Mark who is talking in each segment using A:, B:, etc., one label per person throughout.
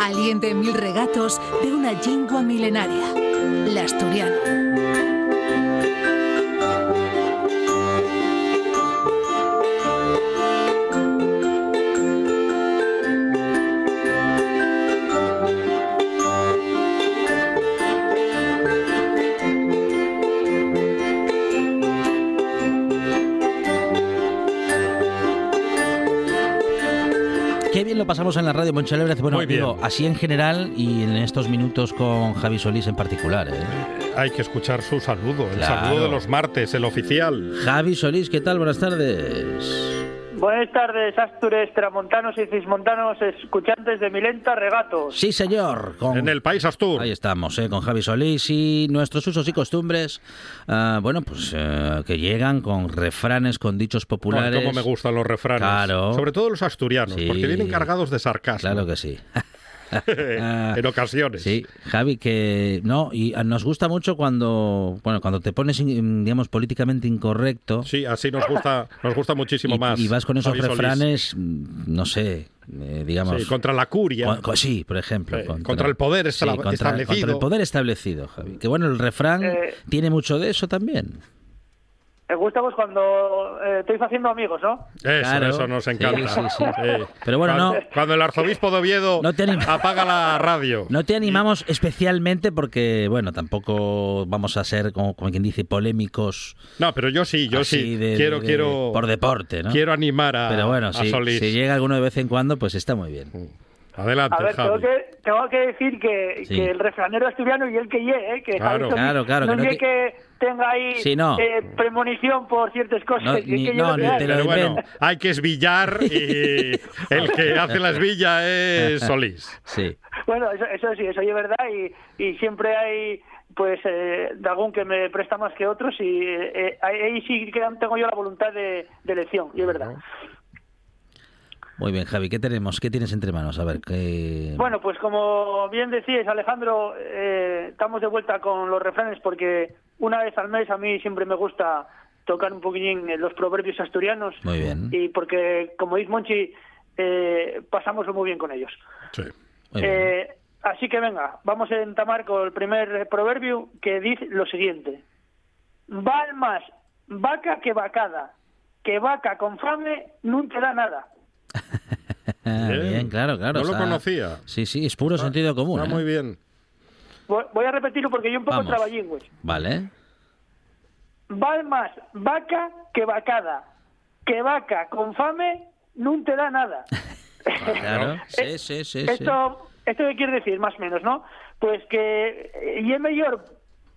A: Aliente mil regatos de una lengua milenaria, la asturiano.
B: Pasamos en la radio Monchalebrez. Bueno, digo, así en general y en estos minutos con Javi Solís en particular. ¿eh?
C: Hay que escuchar su saludo, el
B: Claro.
C: saludo de los martes, el oficial.
B: Javi Solís, ¿qué tal? Buenas tardes.
D: Buenas tardes, Astures, Tramontanos y Cismontanos, escuchantes de Milenta Regatos.
B: Sí, señor. Con...
C: En el país Astur.
B: Ahí estamos, ¿eh? con Javi Solís y nuestros usos y costumbres, ah, bueno, pues eh, que llegan con refranes, con dichos
C: Ay,
B: populares.
C: cómo me gustan los refranes.
B: Claro.
C: Sobre todo los asturianos,
B: Sí.
C: porque vienen cargados de sarcasmo.
B: Claro que sí.
C: en ocasiones.
B: Sí, Javi, que no, y nos gusta mucho cuando, bueno, cuando te pones, digamos, políticamente incorrecto.
C: Sí, así nos gusta, nos gusta muchísimo
B: y,
C: más.
B: y vas con esos
C: Javi Solís.
B: refranes, mm, no sé, eh, digamos.
C: Sí, contra la curia.
B: con- con- sí, por ejemplo.
C: Eh, contra el poder establa-
B: contra-
C: establecido.
B: Contra el poder establecido, Javi. Que bueno, el refrán
D: Eh.
B: tiene mucho de eso también.
D: Me gusta pues cuando eh, estáis haciendo amigos, ¿no?
C: Eso,
B: Claro.
C: eso nos encanta.
B: sí, sí.
C: Sí.
B: Pero bueno,
C: cuando,
B: no-
C: Cuando el arzobispo de Oviedo
B: No
C: apaga la radio.
B: No te animamos especialmente porque, bueno, tampoco vamos a ser, como, como quien dice, polémicos.
C: No, pero yo sí, yo sí.
B: de-
C: quiero,
B: de-
C: quiero.
B: Por deporte, ¿no?
C: Quiero animar a,
B: Pero bueno,
C: a
B: si,
C: Solís.
B: si llega alguno de vez en cuando, pues está muy bien.
C: Adelante,
D: A ver, tengo
C: Javi.
D: que, tengo que decir que,
B: Sí.
D: que el refranero asturiano y el que ye, ¿eh? Que
C: Claro.
D: Javi
B: Claro, claro,
D: no
B: que no
D: ye
B: te-
D: que tenga ahí
B: Sí, no.
D: eh, premonición por ciertas cosas.
B: No,
D: que-
B: ni-
D: que
B: no, ni te lo
C: Pero bueno, hay que esvillar y el que hace la esvilla es Solís.
B: Sí.
D: Bueno, eso, eso sí, eso es verdad y, y siempre hay pues eh, de algún que me presta más que otros y eh, ahí ahí sí que tengo yo la voluntad de, de elección, y es verdad.
B: Muy bien, Javi, ¿qué tenemos? ¿Qué tienes entre manos? A ver, ¿qué...
D: Bueno, pues como bien decías, Alejandro, eh, estamos de vuelta con los refranes porque una vez al mes a mí siempre me gusta tocar un poquillín los proverbios asturianos
B: Muy bien.
D: y porque, como dice Monchi, eh, pasamos muy bien con ellos.
C: Sí.
B: Muy bien.
D: Eh, así que venga, vamos a entamar con el primer proverbio que dice lo siguiente. Val más vaca que vacada, que vaca con fame no te da nada.
B: Ah,
C: Bien.
B: bien, claro, claro.
C: No lo conocía.
B: Sí, sí, es puro sentido común.
C: Está
B: ¿eh?
C: muy bien.
D: Voy a repetirlo porque yo un poco
B: Vamos.
D: traballingües.
B: Vale.
D: Val más vaca que vacada, que vaca con fame no te da nada.
B: Claro. Sí, sí, sí. sí.
D: Esto, ¿Esto qué quiere decir, más o menos, no? Pues que eh, y es mejor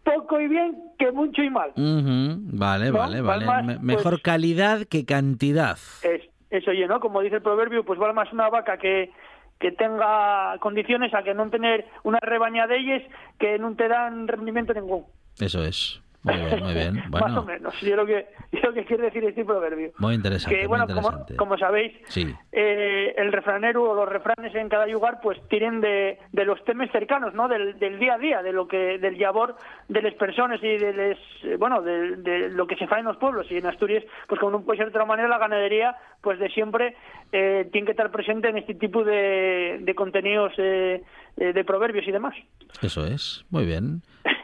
D: poco y bien que mucho y mal.
B: Vale,
D: ¿No?
B: vale,
D: Val
B: vale.
D: más,
B: Me-
D: pues-
B: Mejor calidad que cantidad.
D: Es, eso oye, ¿no? Como dice el proverbio, pues vale más una vaca que, que tenga condiciones a que no tener una rebaña de ellas que no te dan rendimiento ningún.
B: Eso es. Muy bien, muy bien.
D: más o menos, yo lo que, yo lo que quiere decir este proverbio.
B: muy interesante,
D: que bueno, como,
B: interesante.
D: como sabéis,
B: Sí.
D: eh, el refranero o los refranes en cada lugar pues tienen de, de los temas cercanos, ¿no? Del, del día a día, de lo que del labor de las personas y de les, bueno, de, de lo que se fa en los pueblos y en Asturias, pues como no puede ser de otra manera la ganadería, pues de siempre eh, tiene que estar presente en este tipo de, de contenidos eh, eh, de proverbios y demás.
B: Eso es. Muy bien.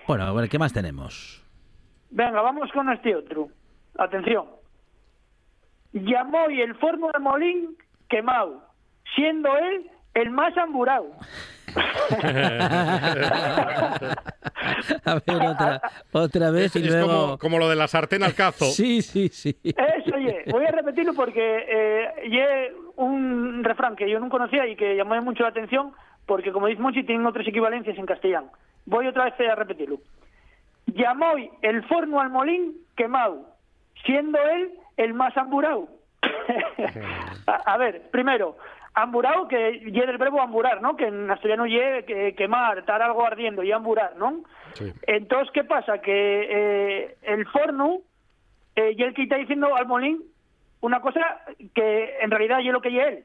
B: Bueno, a ver, ¿qué más tenemos?
D: Venga, vamos con este otro. Atención. Llamó y el forno de Molín quemado, siendo él el más amburado.
B: A ver, otra, otra vez
C: Es,
B: y
C: es
B: luego...
C: como, como lo de la sartén al cazo.
B: Sí, sí, sí.
D: Eso, oye, voy a repetirlo porque eh, un refrán que yo no conocía y que llamó mucho la atención porque, como dice Monchi, tienen otras equivalencias en castellano. Voy otra vez a repetirlo. Llamó el forno al molín quemado, siendo él el más amburado. a, a ver, primero, amburado que lle del verbo amburar, ¿no? Que en asturiano lle que, quemar, estar algo ardiendo y amburar, ¿no?
C: Sí.
D: Entonces, ¿qué pasa? Que eh, el forno eh, y el que está diciendo al molín una cosa que en realidad yo lo que lle él.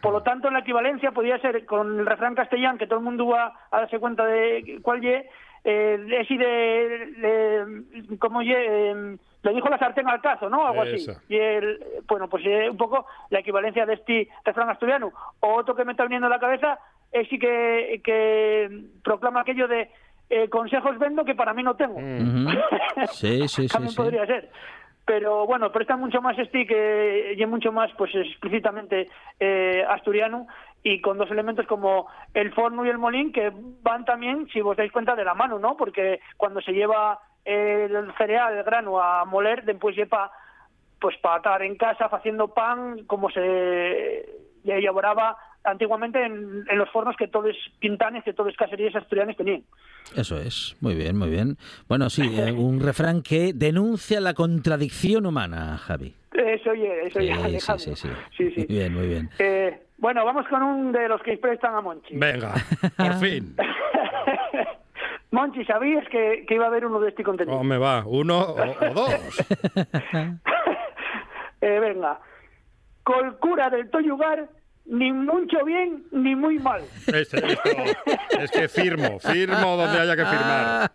D: Por lo tanto, la equivalencia podría ser con el refrán castellano, que todo el mundo va a darse cuenta de cuál ye, eh, es y de, de- como eh, le dijo la sartén al cazo, ¿no? Algo así. Y el, bueno, pues es un poco la equivalencia de este refrán asturiano. O otro que me está viniendo a la cabeza es sí que, que proclama aquello de eh, consejos vendo que para mí no tengo.
B: Ujú. Sí, sí, sí,
D: También
B: sí.
D: podría ser. Pero bueno, presta mucho más este que y mucho más pues explícitamente eh, asturiano y con dos elementos como el forno y el molín que van también, si os dais cuenta, de la mano, ¿no? Porque cuando se lleva el cereal, el grano a moler, después lleva pues para estar en casa haciendo pan como se elaboraba antiguamente en, en los fornos que todos pintanes, que todos caserías asturianas tenían.
B: Eso es, muy bien, muy bien. Bueno, sí, eh, un refrán que denuncia la contradicción humana, Javi.
D: Eso oye, eso oye,
B: Sí, sí, sí, sí.
D: Sí, sí.
B: Muy bien, muy bien.
D: Eh, bueno, vamos con un de los que prestan a Monchi.
C: Venga, por fin.
D: Monchi, ¿sabías que, que iba a haber uno de este contenido?
C: ¿Cómo me va? ¿Uno o, o dos?
D: Eh, venga. Col cura del Toyugar, ni mucho bien ni muy mal.
C: Este- esto- es que firmo, firmo donde haya que firmar.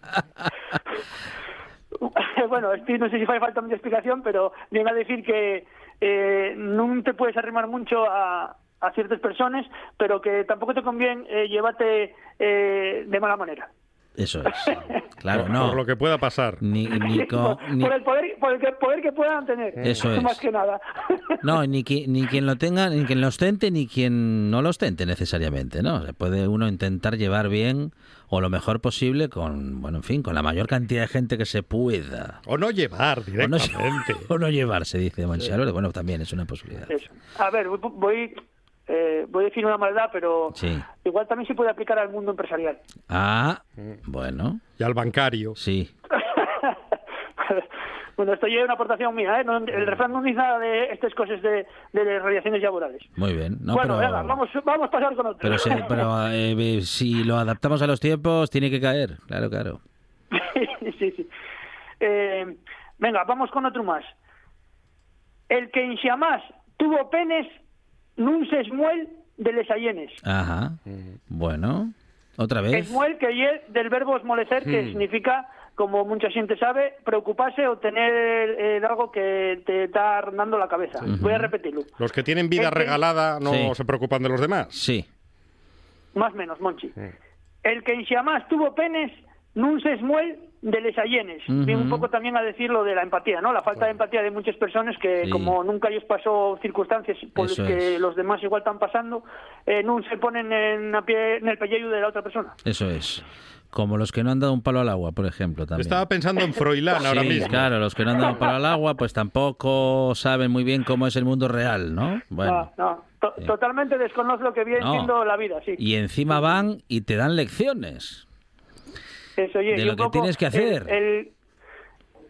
D: bueno, no sé si hace falta mucha explicación, pero viene a decir que eh, no te puedes arrimar mucho a, a ciertas personas, pero que tampoco te conviene eh, llevarte eh, de mala manera.
B: Eso es. Claro,
C: por,
B: no.
C: por lo que pueda pasar.
B: Ni, ni con-
D: por,
B: ni-
D: por el poder, por el que- poder que puedan tener.
B: Eso es.
D: Más que nada.
B: no, ni, qui- ni quien lo tenga, ni quien lo ostente, ni quien no lo ostente necesariamente, ¿no? Se puede uno intentar llevar bien o lo mejor posible con, bueno, en fin, con la mayor cantidad de gente que se pueda.
C: O no llevar
B: O no,
C: directamente.
B: o no llevarse, dice Monchi Álvarez. Bueno, también es una posibilidad.
D: Eso. A ver, voy, voy, eh, voy a decir una maldad, pero
B: Sí.
D: igual también se puede aplicar al mundo empresarial.
B: Ah,
C: Mm.
B: bueno,
C: Y al bancario.
B: sí.
D: bueno, esto ya es una aportación mía, ¿eh? No- el refrán no dice nada de estas cosas de, de relaciones laborales.
B: Muy bien. No,
D: bueno,
B: pero,
D: venga, vamos, vamos a pasar con otro.
B: pero, eh, si lo adaptamos a los tiempos, tiene que caer. Claro, claro.
D: sí, sí. Eh, venga, vamos con otro más. El que en Xiamás tuvo penes, nun de les allenes.
B: Ajá. Bueno, otra vez.
D: Esmuel que es del verbo esmolecer, que
C: Hmm.
D: significa, como mucha gente sabe, preocuparse o tener eh, algo que te está rondando la cabeza. Voy a repetirlo.
C: Los que tienen vida
D: Es que-
C: regalada no
B: Sí.
C: se preocupan de los demás.
B: Sí.
D: Más o menos, Monchi. El que en Xiamás tuvo penes, nun de les allenes. Viene un poco también a decir lo de la empatía, ¿no? La falta de empatía de muchas personas que,
B: Sí.
D: como nunca ellos pasó circunstancias por las que
B: es.
D: los demás igual están pasando, eh, nun se ponen en, la pie- en el pellejo de la otra persona.
B: Eso es. Como los que no han dado un palo al agua, por ejemplo, también.
C: Estaba pensando en Froilán ahora
B: Sí,
C: mismo.
B: claro, los que no han dado un palo al agua, pues tampoco saben muy bien cómo es el mundo real, ¿no? Bueno.
D: No, no, to- totalmente desconozco lo que viene
B: No.
D: siendo la vida, sí.
B: Y encima van y te dan lecciones.
D: Eso, oye,
B: de
D: y
B: lo que
D: poco
B: tienes que hacer.
D: El, el,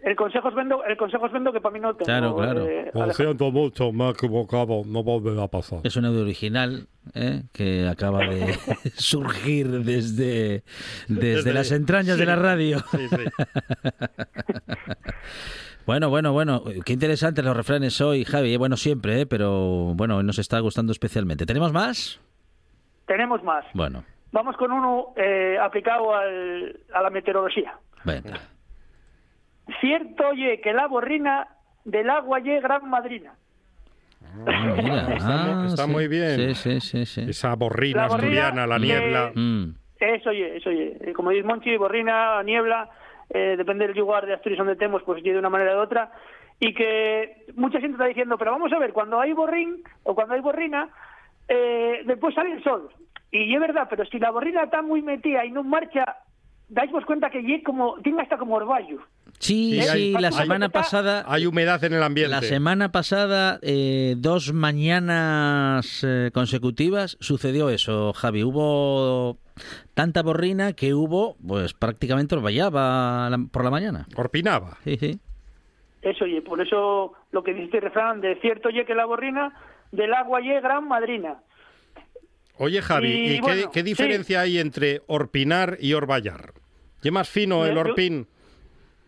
D: el consejo os vendo, el consejo os vendo que para mí no tengo.
B: Claro, claro.
D: eh,
C: Lo siento mucho, me he equivocado, no volverá a pasar.
B: Es un audio original ¿eh? que acaba de surgir desde, desde,
C: Desde-
B: las entrañas de
C: sí.
B: la radio.
C: Sí, sí.
B: Bueno, bueno, bueno. Qué interesantes los refranes hoy, Javi. eh, Bueno, siempre, ¿eh? pero bueno, nos está gustando especialmente. ¿Tenemos más?
D: Tenemos más.
B: Bueno,
D: Vamos con uno eh, aplicado al- a la meteorología.
B: venga.
D: Cierto ye que la borrina del agua ye gran madrina.
B: Ah, mira.
C: Está
B: Ah,
C: está
B: sí.
C: muy bien.
B: Sí, sí, sí. sí.
C: Esa borrina
D: La borrina
C: asturiana, la niebla.
B: Mm,
D: Eso ye, eso ye. Eh, Como dice Monchi, borrina, niebla, eh, depende del lugar de Asturias donde estemos, pues ye de una manera o de otra. Y que mucha gente está diciendo, pero vamos a ver, cuando hay borrín o cuando hay borrina, eh, después sale el sol. Y es verdad, pero si la borrina está muy metida y no marcha, dais vos cuenta que ye como, tiene hasta como orvallo.
B: Sí,
C: Sí, hay-
B: la semana pasada...
C: Hay humedad en el ambiente.
B: La semana pasada, eh, dos mañanas eh, consecutivas, sucedió eso, Javi. Hubo tanta borrina que hubo, pues prácticamente orvallaba la- por la mañana.
C: Orpinaba.
B: Sí, sí.
D: Eso, oye, por eso lo que dice este refrán, de cierto ye que la borrina, del agua ye gran madrina.
C: Oye, Javi,
D: Y,
C: ¿y, qué,
D: bueno,
C: qué
D: sí.
C: diferencia hay entre orpinar y orvallar? ¿Qué más fino el orpín?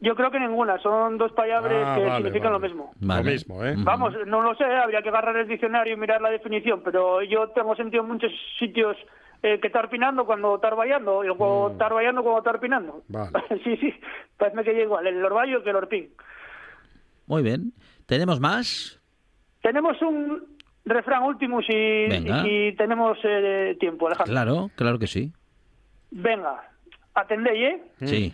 D: Yo creo que ninguna, son dos palabras
C: Ah,
D: que
C: vale,
D: significan
C: vale.
D: lo mismo.
B: Vale.
C: Lo mismo, ¿eh?
D: Vamos, no lo sé, habría que agarrar el diccionario y mirar la definición, pero yo tengo sentido en muchos sitios eh, que estar pinando cuando estar vallando, y o estar vallando cuando estar pinando.
C: Mm. Vale.
D: sí, sí, parece que es igual, el orvallo que el orpín.
B: Muy bien. ¿Tenemos más?
D: Tenemos un refrán último si, tenemos eh, tiempo, Alejandro.
B: Claro, claro que sí.
D: Venga, atendéis, ¿eh?
B: Sí.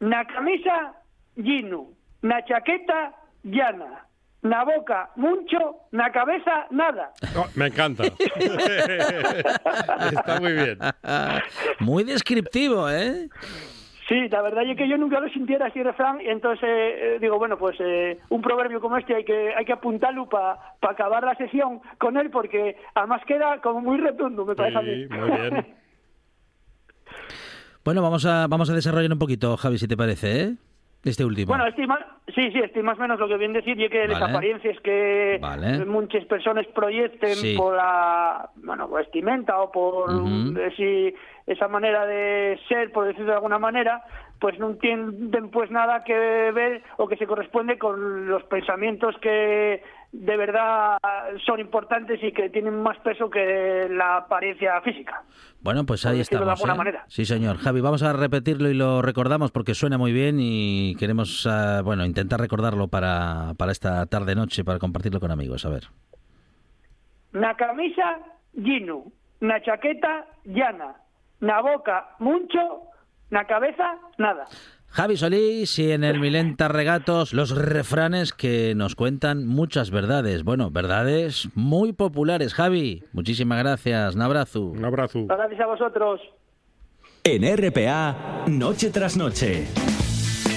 D: Na camisa, ginu. Na chaqueta, llana. Na boca, mucho. Na cabeza, nada.
C: Oh, me encanta. Está muy bien.
B: Muy descriptivo, ¿eh?
D: Sí, la verdad es que yo nunca lo sintiera así refrán y entonces eh, digo, bueno, pues eh, un proverbio como este hay que hay que apuntarlo para acabar la sesión con él porque además queda como muy retundo, me parece a mí.
C: Sí, muy bien.
B: Bueno, vamos a, vamos a desarrollar un poquito, Javi, si te parece, ¿eh? Este último.
D: Bueno, estoy más, sí, sí, estoy más o menos lo que bien decir y que las
B: Vale.
D: apariencias que
B: Vale.
D: muchas personas proyecten
B: Sí.
D: por la bueno, vestimenta o por eh, si esa manera de ser, por decirlo de alguna manera, pues no tienen pues nada que ver o que se corresponde con los pensamientos que de verdad son importantes y que tienen más peso que la apariencia física.
B: Bueno, pues ahí
D: decirlo de
B: estamos.
D: alguna
B: ¿eh?
D: manera.
B: Sí, señor. Javi, vamos a repetirlo y lo recordamos porque suena muy bien y queremos, ah, bueno, intentar recordarlo para, para esta tarde-noche, para compartirlo con amigos. A ver.
D: Na camisa, ginu. Na chaqueta, llana. Na boca, mucho. Na cabeza, nada.
B: Javi Solís y en el Milenta Regatos los refranes que nos cuentan muchas verdades. Bueno, verdades muy populares. Javi, muchísimas gracias. Un abrazo.
C: Un abrazo.
D: Gracias a vosotros.
E: En RPA, noche tras noche.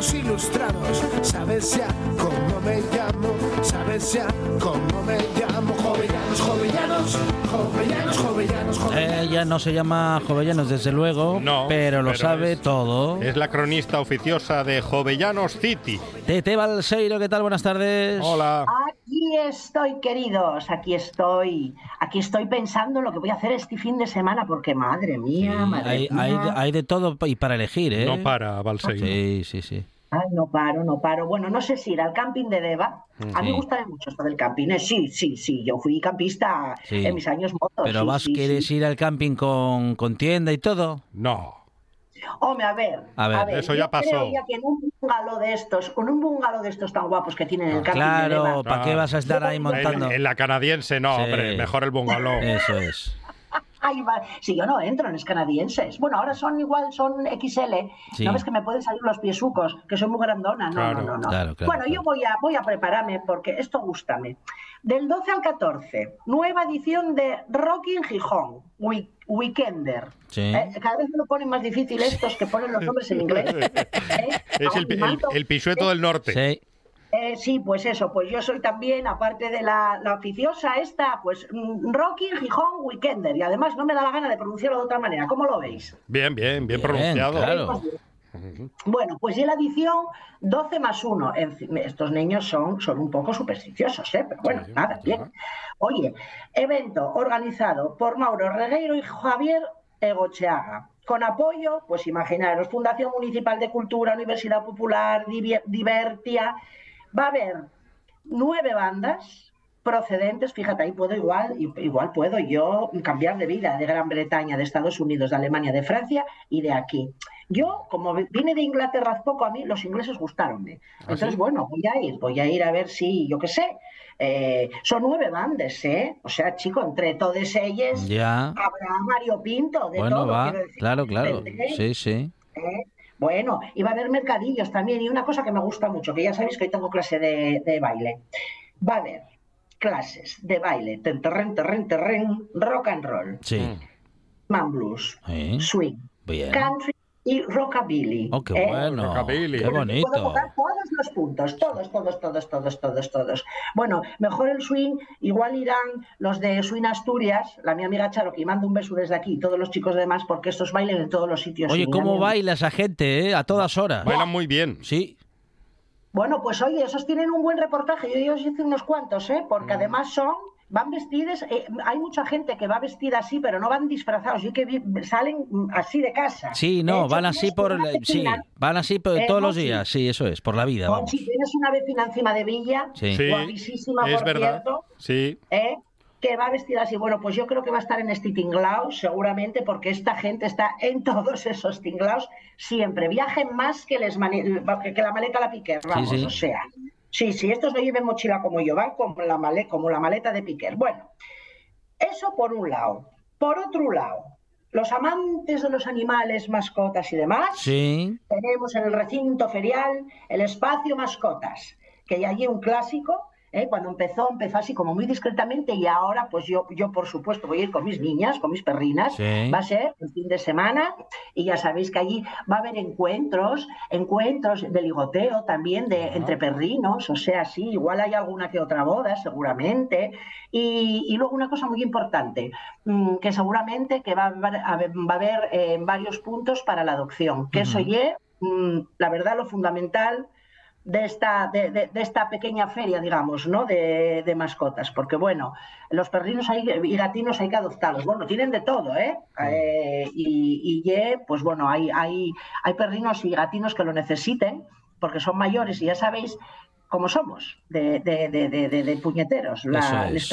F: Los ilustrados. ¿Sabes ya cómo me llamo? ¿Sabes ya cómo
B: no se llama Jovellanos, desde luego,
C: No,
B: pero lo
C: pero
B: sabe
C: es-
B: todo.
C: Es la cronista oficiosa de Jovellanos City.
B: Tete Balseiro, ¿qué tal? Buenas tardes.
C: Hola.
G: Aquí estoy, queridos, aquí estoy. Aquí estoy pensando en lo que voy a hacer este fin de semana, porque madre mía, madre
B: Hay,
G: mía.
B: hay, hay de todo y para elegir, ¿eh?
C: No para, Balseiro.
B: Sí, sí, sí.
G: Ay, no paro, no paro. Bueno, no sé si ir al camping de Deva. A mí me gusta mucho esto del camping. ¿eh? Sí, sí, sí. Yo fui campista
B: Sí.
G: en mis años motos.
B: Pero
G: sí,
B: vas,
G: sí,
B: ¿quieres
G: sí.
B: ir al camping con, con tienda y todo?
C: No.
G: Hombre, a ver.
B: A ver,
C: eso
G: yo
C: ya pasó.
G: creo ya que en un bungalow de estos, con un bungalow de estos tan guapos que tienen el camping de
B: Claro,
G: Deva.
B: ¿para qué vas a estar ahí
C: En,
B: montando?
C: en la canadiense no,
B: Sí.
C: hombre. Mejor el bungalow.
B: Eso es.
G: Ay, va- Si yo no entro en los canadienses. Bueno, ahora son igual, son XL.
B: Sí.
G: No ves que me pueden salir los piesucos, que soy muy grandona. No,
C: Claro.
G: no, no. no.
B: Claro, claro,
G: bueno, yo voy a, voy a prepararme porque esto gústame. Del 12 al 14, nueva edición de Rocking Gijón, Week- Weekender.
B: Sí.
G: Eh, cada vez me lo ponen más difícil estos que ponen los nombres en inglés. ¿Eh?
C: Es el,
G: Ay,
C: el,
G: manto.
C: el pisueto del norte.
B: Sí.
G: Eh, sí, pues eso, pues yo soy también, aparte de la, la oficiosa esta, pues mm, Rocking Gijón Weekender. Y además no me da la gana de pronunciarlo de otra manera. ¿Cómo lo veis?
C: Bien, bien, bien
B: Bien,
C: pronunciado.
B: claro.
G: Bueno, pues y la edición 12 más 1. En fin, Estos niños son, son un poco supersticiosos, ¿eh? Pero bueno,
C: Sí,
G: nada, bien. Oye, evento organizado por Mauro Regueiro y Javier Egocheaga. Con apoyo, pues imaginaros, Fundación Municipal de Cultura, Universidad Popular, Divertia. Va a haber nueve bandas, procedentes, fíjate, ahí puedo igual, igual puedo yo cambiar de vida de Gran Bretaña, de Estados Unidos, de Alemania, de Francia y de aquí. Yo, como vine de Inglaterra hace poco, a mí los ingleses gustaronme. Entonces, bueno, voy a ir, voy a ir a ver si, yo qué sé, eh, son nueve bandes, ¿eh? O sea, chico, entre todas ellas
B: Ya.
G: habrá Mario Pinto, de
B: Bueno,
G: todo.
B: va,
G: decir,
B: claro, claro. Sí, sí.
G: ¿eh? Bueno, y va a haber mercadillos también. Y una cosa que me gusta mucho, que ya sabéis que hoy tengo clase de, de baile. Va a haber clases de baile, ten, terren, terren, terren, rock and roll,
B: Sí.
G: man blues,
B: Sí.
G: swing,
B: Bien.
G: country y rockabilly.
B: Oh, qué
G: ¿eh?
B: bueno.
C: Rockabilly.
B: Qué
G: Puedo
B: bonito.
G: tocar todos los puntos, todos, todos, todos, todos, todos, todos. Bueno, mejor el swing, igual irán los de Swing Asturias, la mi amiga Charo, que manda un beso desde aquí, y todos los chicos demás, porque estos bailen en todos los sitios.
B: Oye, ¿cómo baila esa gente, eh? A todas horas.
C: Bailan muy bien.
B: Sí.
G: Bueno, pues oye, esos tienen un buen reportaje. Yo ya os hice unos cuantos, ¿eh?
B: Mm.
G: Porque además son, van vestidos, eh, hay mucha gente que va vestida así, pero no van disfrazados. Yo que vi- salen así de casa.
B: Sí, no,
G: hecho,
B: van así por... Sí, van así por
G: Eh,
B: todos los días. Sí, eso es, por la vida, vamos.
G: Monchi, tienes una vecina encima de Villa,
B: Sí.
G: Guapísima,
C: es
G: por
C: verdad.
G: cierto.
C: Sí.
G: ¿eh? que va vestida así. Bueno, pues yo creo que va a estar en este tinglao, seguramente, porque esta gente está en todos esos tinglaos siempre. Viajen más que, les mane- que la maleta la Piquer, vamos,
B: sí.
G: o sea. Sí, sí, estos no lleven mochila como yo, van como la, male- como la maleta de Piquer. Bueno, eso por un lado. Por otro lado, los amantes de los animales, mascotas y demás,
B: Sí.
G: tenemos en el recinto ferial el espacio mascotas, que hay allí un clásico. ¿Eh? Cuando empezó, empezó así como muy discretamente y ahora pues yo, yo por supuesto voy a ir con mis niñas, con mis perrinas.
B: Sí.
G: Va a ser el fin de semana y ya sabéis que allí va a haber encuentros, encuentros de ligoteo también de, entre perrinos, o sea, sí, igual hay alguna que otra boda seguramente. Y, y luego una cosa muy importante, mm, que seguramente que va a va a haber eh, varios puntos para la adopción, que eso
B: Ujú.
G: ye, mm, la verdad, lo fundamental de esta, de, de- de esta pequeña feria, digamos, ¿no? De, de mascotas. Porque, bueno, los perrinos hay, y gatinos hay que adoptarlos. Bueno, tienen de todo, ¿eh? Eh, y, y pues bueno, hay, hay, hay perrinos y gatinos que lo necesiten, porque son mayores y ya sabéis cómo somos, de, de, puñeteros, la,
B: es.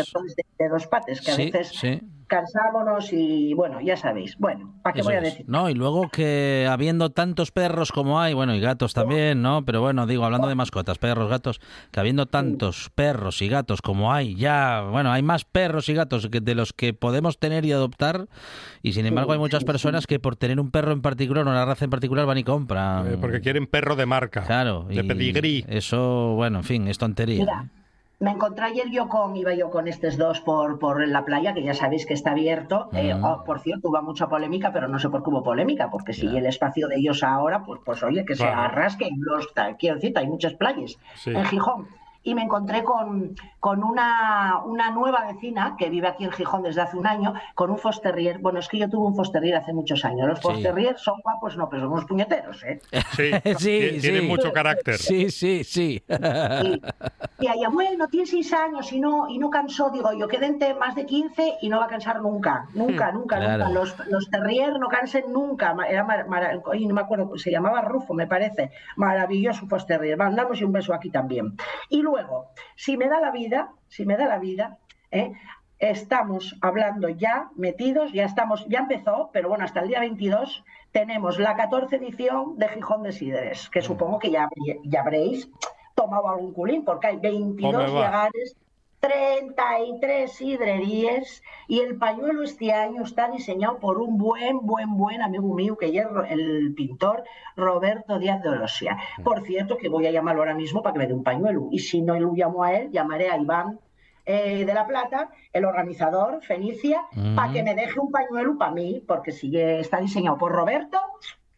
G: de, dos pates, que a veces
B: sí.
G: Cansámonos y, bueno, ya sabéis. Bueno, ¿para qué
B: Eso
G: voy a
B: es.
G: decir?
B: No, y luego que habiendo tantos perros como hay, bueno, y gatos también, ¿no? Pero bueno, digo, hablando de mascotas, perros, gatos, que habiendo tantos perros y gatos como hay, ya, bueno, hay más perros y gatos que de los que podemos tener y adoptar, y sin embargo hay muchas personas que por tener un perro en particular o una raza en particular van y compran.
C: Eh, porque quieren perro de marca.
B: Claro,
C: De pedigrí.
B: Eso, bueno, en fin, es tontería.
G: Mira. Me encontré ayer yo con, iba yo con estos dos por, por la playa, que ya sabéis que está abierto. Eh,
B: Mm.
G: oh, por cierto, hubo mucha polémica, pero no sé por qué hubo polémica, porque si el espacio de ellos ahora, pues, pues oye, que se arrasquen los, quiero decir, hay muchas playas
C: Sí.
G: en Gijón. Y me encontré con, con una, una nueva vecina que vive aquí en Gijón desde hace un año, con un Fosterrier. Bueno, es que yo tuve un Fosterrier hace muchos años. Los
B: Sí.
G: Fosterrier son guapos, no, pero son unos puñeteros, ¿eh?
C: Sí,
B: Sí,
C: Tie-
B: sí.
C: Tienen mucho carácter.
B: Sí, sí, sí.
G: Y, y ella, bueno, tiene seis años y no, y no cansó, digo yo, quédente más de 15 y no va a cansar nunca, nunca, nunca,
B: Claro.
G: nunca. Los, los terrier no cansen nunca. Era mar- oye, no me acuerdo, se llamaba Rufo, me parece. Maravilloso pues terrier. Mandamos un beso aquí también. Y luego, si me da la vida, si me da la vida, ¿eh? estamos hablando ya metidos, ya estamos, ya empezó, pero bueno, hasta el día 22 tenemos la 14 edición de Gijón de Sidres, que supongo que ya, ya habréis tomado algún culín, porque hay 22
C: Hombre, va.
G: llegares, 33 sidrerías y el pañuelo este año está diseñado por un buen, buen, buen amigo mío que es el pintor Roberto Díaz de Olosia. Por cierto, que voy a llamarlo ahora mismo para que me dé un pañuelo. Y si no lo llamo a él, llamaré a Iván eh, de la Plata, el organizador, Fenicia,
B: Mm.
G: para que me deje un pañuelo para mí, porque si está diseñado por Roberto,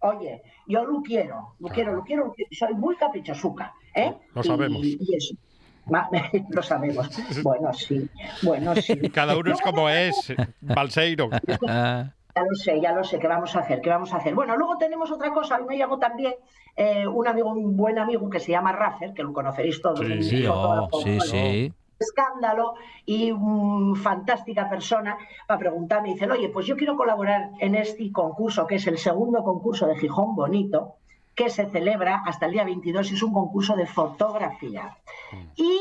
G: oye, yo lo quiero, lo quiero, lo quiero, lo quiero. soy muy caprichosuca, ¿eh?
C: Lo
G: Y-
C: sabemos.
G: y eso. Lo sabemos. Bueno, sí, bueno, sí.
C: Cada uno es como es, Balseiro.
B: Ah,
G: Ya lo sé, ya lo sé, ¿qué vamos a hacer? ¿Qué vamos a hacer? Bueno, luego tenemos otra cosa, hoy me llamó también eh, un amigo, un buen amigo que se llama Rafer, que lo conoceréis todos.
C: Sí.
B: sí, oh, sí,
G: bueno,
B: sí.
G: escándalo y mm, fantástica persona para preguntarme, dice, oye, pues yo quiero colaborar en este concurso, que es el segundo concurso de Gijón Bonito, que se celebra hasta el día 22 y es un concurso de fotografía. Y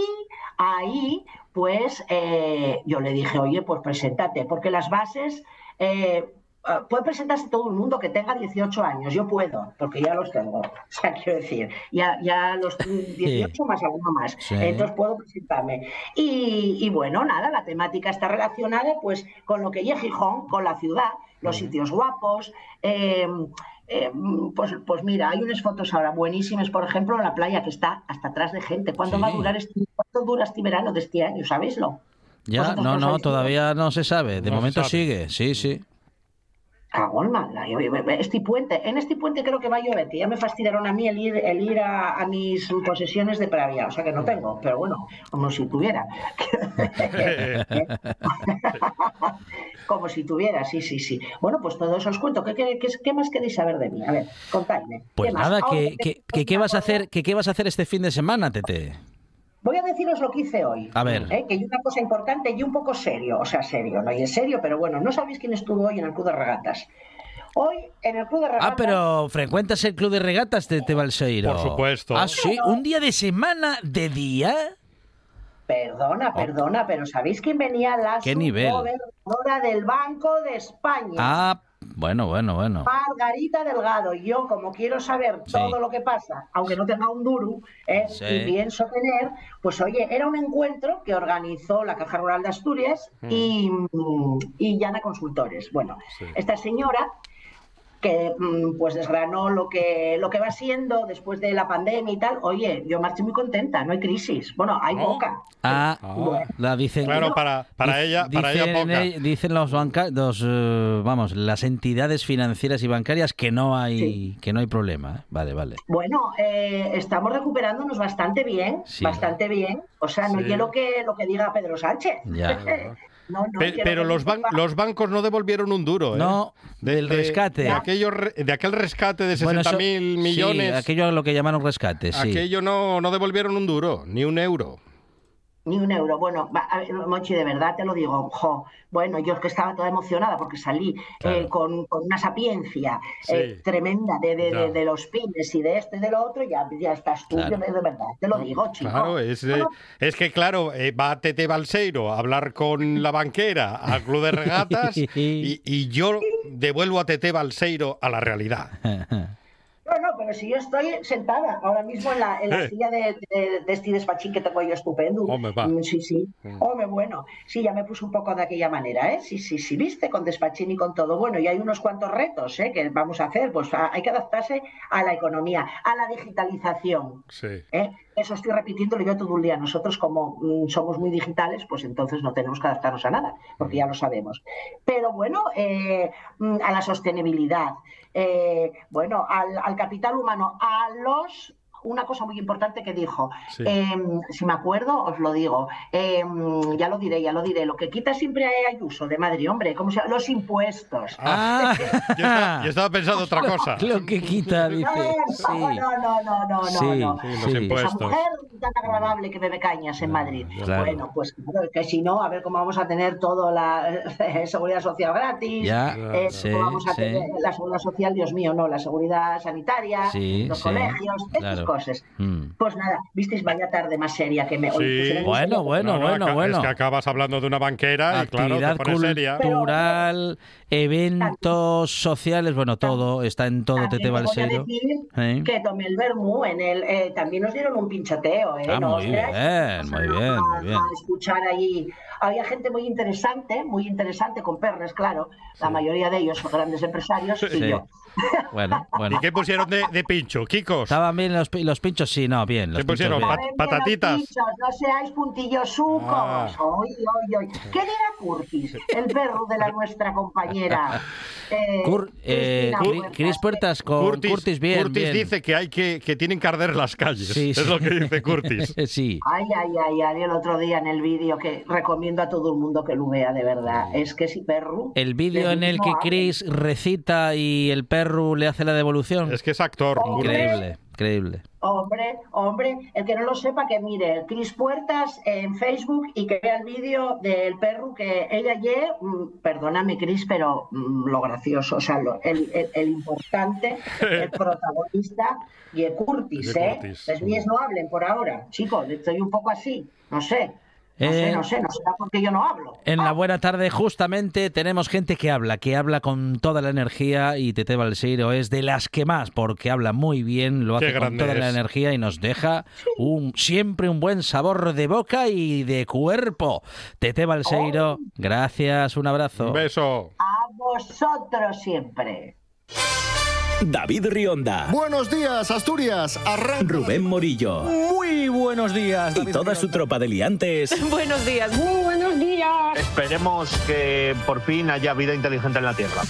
G: ahí, pues, eh, yo le dije, oye, pues preséntate, porque las bases... eh, ah, puede presentarse todo el mundo que tenga 18 años, yo puedo, porque ya los tengo. O sea, quiero decir, ya, ya los 18 más alguno más.
B: Sí.
G: Entonces puedo presentarme. Y, y bueno, nada, la temática está relacionada pues con lo que es Gijón, con la ciudad, los sitios guapos. eh, eh, pues, pues mira, hay unas fotos ahora buenísimas, por ejemplo, en la playa que está hasta atrás de gente. ¿Cuánto
B: Sí.
G: va a durar este, cuánto dura este verano de este año? ¿Sabéislo?
B: Ya, no,
G: no
B: no,
G: sabéis
B: todavía no se sabe. De
C: No
B: momento
C: sabe.
B: sigue, sí, sí.
G: Mala. Yo- Este puente, en este puente creo que va a llover, que ya me fastidiaron a mí el ir, el ir a, a mis posesiones de Pravia, o sea que no tengo, pero bueno, como si tuviera. como si tuviera, sí, sí, sí. Bueno, pues todo eso os cuento. ¿Qué, qué, qué- qué más queréis saber de mí? A ver, contadme.
B: Pues nada, que, que, que ¿qué vas a hacer, que qué vas a hacer este fin de semana, Tete?
G: Voy a deciros lo que hice hoy.
B: A ver.
G: ¿eh? Que hay una cosa importante y un poco serio. O sea, serio, no y es serio, pero bueno, no sabéis quién estuvo hoy en el Club de Regatas. Hoy en el Club de Regatas.
B: Ah, pero frecuentas el club de regatas de Balseiro.
C: Por supuesto.
B: Ah, sí, un día de semana, de día.
G: Perdona, perdona, pero ¿sabéis quién venía? La
B: ¿Qué nivel?
G: gobernadora del Banco de España.
B: Ah, bueno, bueno, bueno.
G: Margarita Delgado, yo como quiero saber
B: Sí.
G: todo lo que pasa, aunque no tenga un duro, ¿eh?
B: Sí.
G: y pienso tener, pues oye, era un encuentro que organizó la Caja Rural de Asturias y, mm, y Llana Consultores. Bueno, esta señora que mm, pues desgranó lo que lo que va siendo después de la pandemia y tal, oye, yo marché muy contenta, no hay crisis. Bueno, hay
C: ¿No?
G: poca.
B: Ah,
G: Bueno.
B: la dicen.
C: Claro, para, para ella, para ella
B: dicen,
C: poca.
B: eh, dicen los banca, los, eh, vamos, las entidades financieras y bancarias que no hay,
G: Sí.
B: que no hay problema. ¿eh? Vale, vale.
G: Bueno, eh, estamos recuperándonos bastante bien,
B: Sí.
G: bastante bien. O sea, no
C: Sí.
G: quiero que lo que diga Pedro Sánchez.
B: Ya.
G: No, no,
C: pero los, ban- los bancos no devolvieron un duro, ¿eh?
B: No, del rescate.
C: De, aquello re- de aquel rescate de
B: Bueno,
C: 60
B: eso-
C: mil
B: sí,
C: millones.
B: aquello lo que llamaron rescate, sí.
C: Aquello no, no devolvieron un duro, ni un euro.
G: Ni un euro. Bueno, Monchi, de verdad te lo digo. Jo, bueno, yo es que estaba toda emocionada porque salí
C: Claro.
G: eh, con, con una sapiencia
C: Sí.
G: eh, tremenda de, de,
C: Ya.
G: de- de los pines y de esto y de lo otro. Ya, ya estás tú,
B: Claro.
G: yo de verdad, te lo digo, chico.
C: Claro, es,
G: Bueno,
C: es que claro, eh, va Tete Balseiro a hablar con la banquera al club de regatas y, y yo devuelvo a Tete Balseiro a la realidad.
G: Si yo estoy sentada ahora mismo en la, en la
C: Eh.
G: silla de, de, de este despachín que tengo yo estupendo.
C: Hombre, va.
G: Mm, Sí, sí.
C: Mm.
G: Hombre, bueno. Sí, ya me puse un poco de aquella manera, ¿eh? Sí, sí, sí, viste, con despachín y con todo. Bueno, y hay unos cuantos retos, ¿eh? Que vamos a hacer. Pues a- hay que adaptarse a la economía, a la digitalización.
C: Sí.
G: ¿eh? Eso estoy repitiéndolo yo todo el día. Nosotros, como mm, somos muy digitales, pues entonces no tenemos que adaptarnos a nada, porque ya lo sabemos. Pero bueno, eh, a la sostenibilidad, eh, bueno, al, al capital humano, a los. Una cosa muy importante que dijo,
C: Sí.
G: eh, si me acuerdo, os lo digo, eh, ya lo diré, ya lo diré. Lo que quita siempre a Ayuso de Madrid, hombre, ¿cómo se llama? Los impuestos.
B: Ah,
C: Yo estaba, yo estaba pensando otra cosa.
B: lo que quita, dice.
G: No,
B: Sí.
G: no, no, no, no,
B: Sí,
G: no.
C: Sí, los
B: sí.
G: Esa
C: impuestos.
G: mujer tan agradable que bebe cañas en Madrid.
B: claro.
G: Bueno, pues claro, que si no, a ver cómo vamos a tener toda la eh, seguridad social gratis.
B: Ya,
G: eh,
B: sí,
G: cómo vamos a
B: sí.
G: tener la seguridad social, Dios mío, no, la seguridad sanitaria,
B: Sí,
G: los
B: sí,
G: colegios, estas
B: claro.
G: cosas.
B: Mm.
G: Pues nada, visteis, vaya tarde más seria que me. En
B: Bueno, bueno,
C: No, no,
B: bueno, bueno.
C: Es que acabas hablando de una banquera y claro, te
B: Actividad
C: seria.
B: cultural, eventos sociales, bueno, todo está en todo
G: También
B: Tete
G: te voy a
B: Balseiro.
G: decir
B: ¿Eh?
G: que tomé el vermú en el eh, también nos dieron un pinchoteo ¿eh?
B: Ah, muy bien, muy bien,
G: a-
B: muy bien.
G: a escuchar allí había gente muy interesante muy interesante con perres claro la mayoría de ellos son grandes empresarios y
B: Sí.
G: yo
B: Bueno, bueno.
C: ¿Y qué pusieron de, de pincho? Kikos.
B: ¿Estaban bien los, los pinchos? Sí, no, bien. Los
C: ¿Qué pusieron? Pat-
G: los
C: patatitas.
G: pinchos, no seáis puntillos sucos
C: Ah.
G: Oy, oy, oy. ¿qué dirá Curtis el perro de la nuestra compañera Eh,
B: Cur- eh? Cris Puertas con Curtis, bien,
C: Curtis
B: bien.
C: dice que hay que, que tienen que arder las calles.
B: Sí,
C: es
B: sí.
C: lo que dice Curtis.
B: sí.
G: Ay, ay, ay, ay, el otro día en el vídeo que recomiendo a todo el mundo que lo vea, de verdad. Es que si perro.
B: El vídeo en el que Chris recita y el perro le hace la devolución.
C: Es que es actor.
G: Hombre,
B: Increíble. increíble.
G: Hombre, hombre, el que no lo sepa que mire Cris Puertas en Facebook y que vea el vídeo del perro que ella lle, mm, perdóname Cris, pero mm, lo gracioso, o sea, lo- el, el- el importante, el protagonista, y Curtis,
C: Ye
G: ¿eh?
C: Curtis.
G: Las mías no hablen por ahora, chicos, estoy un poco así, no sé, no sé,
B: Eh,
G: no sé, no será porque yo no hablo.
B: En la buena tarde, justamente, tenemos gente que habla, que habla con toda la energía y Tete Balseiro es de las que más, porque habla muy bien, lo hace con toda la energía y nos deja un, siempre un buen sabor de boca y de cuerpo. Tete Balseiro, gracias, un abrazo.
C: Un beso.
G: A vosotros siempre.
E: David Rionda,
H: Buenos días, Asturias. Arranca.
E: Rubén Morillo
I: Muy buenos días.
E: y toda su tropa de liantes
J: Buenos días.
K: Muy buenos días.
L: Esperemos que por fin haya vida inteligente en la Tierra.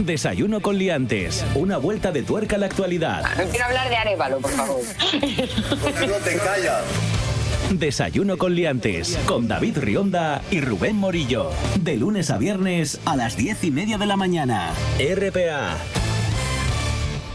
E: Desayuno con liantes. Una vuelta de tuerca a la actualidad.
K: No quiero hablar de Arevalo, por favor.
H: no te callas?
E: Desayuno con liantes. Con David Rionda y Rubén Morillo. De lunes a viernes a las diez y media de la mañana. RPA.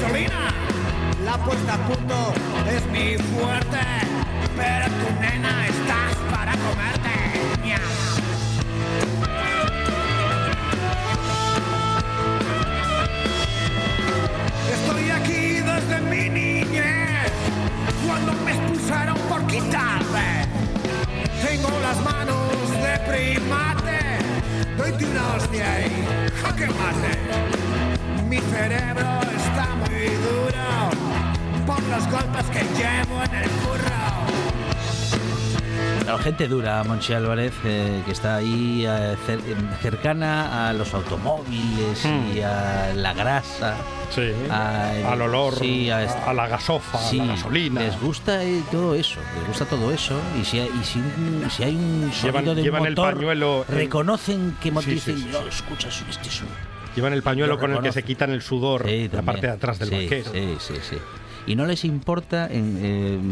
F: Gasolina. La puesta a punto es mi fuerte, pero tu nena estás para comerte. Estoy aquí desde mi niñez, cuando me expulsaron por quitarme. Tengo las manos de primate, doy una hostia y jaque mate. Mi cerebro está muy duro por los golpes que llevo en el curro.
B: La gente dura, Monchi Álvarez, eh, que está ahí eh, cer- cercana a los automóviles y a la grasa.
C: Sí.
B: a-
C: Al olor,
B: sí, a,
C: a la gasofa, a
B: Sí,
C: la gasolina.
B: Les gusta eh, todo eso, les gusta todo eso. Y si, hay- y si, un- si hay un sonido
C: Llevan-
B: de un
C: llevan el
B: motor,
C: pañuelo en-
B: reconocen que mo-
C: Sí, sí,
B: dicen,
C: sí,
B: "No,
C: sí.
B: escucha eso, este sonido".
C: Llevan el pañuelo
B: Lo
C: con el que se quitan el sudor,
B: Sí,
C: la parte de atrás del
B: sí,
C: vaquero.
B: Sí, sí, sí. Y no les importa en,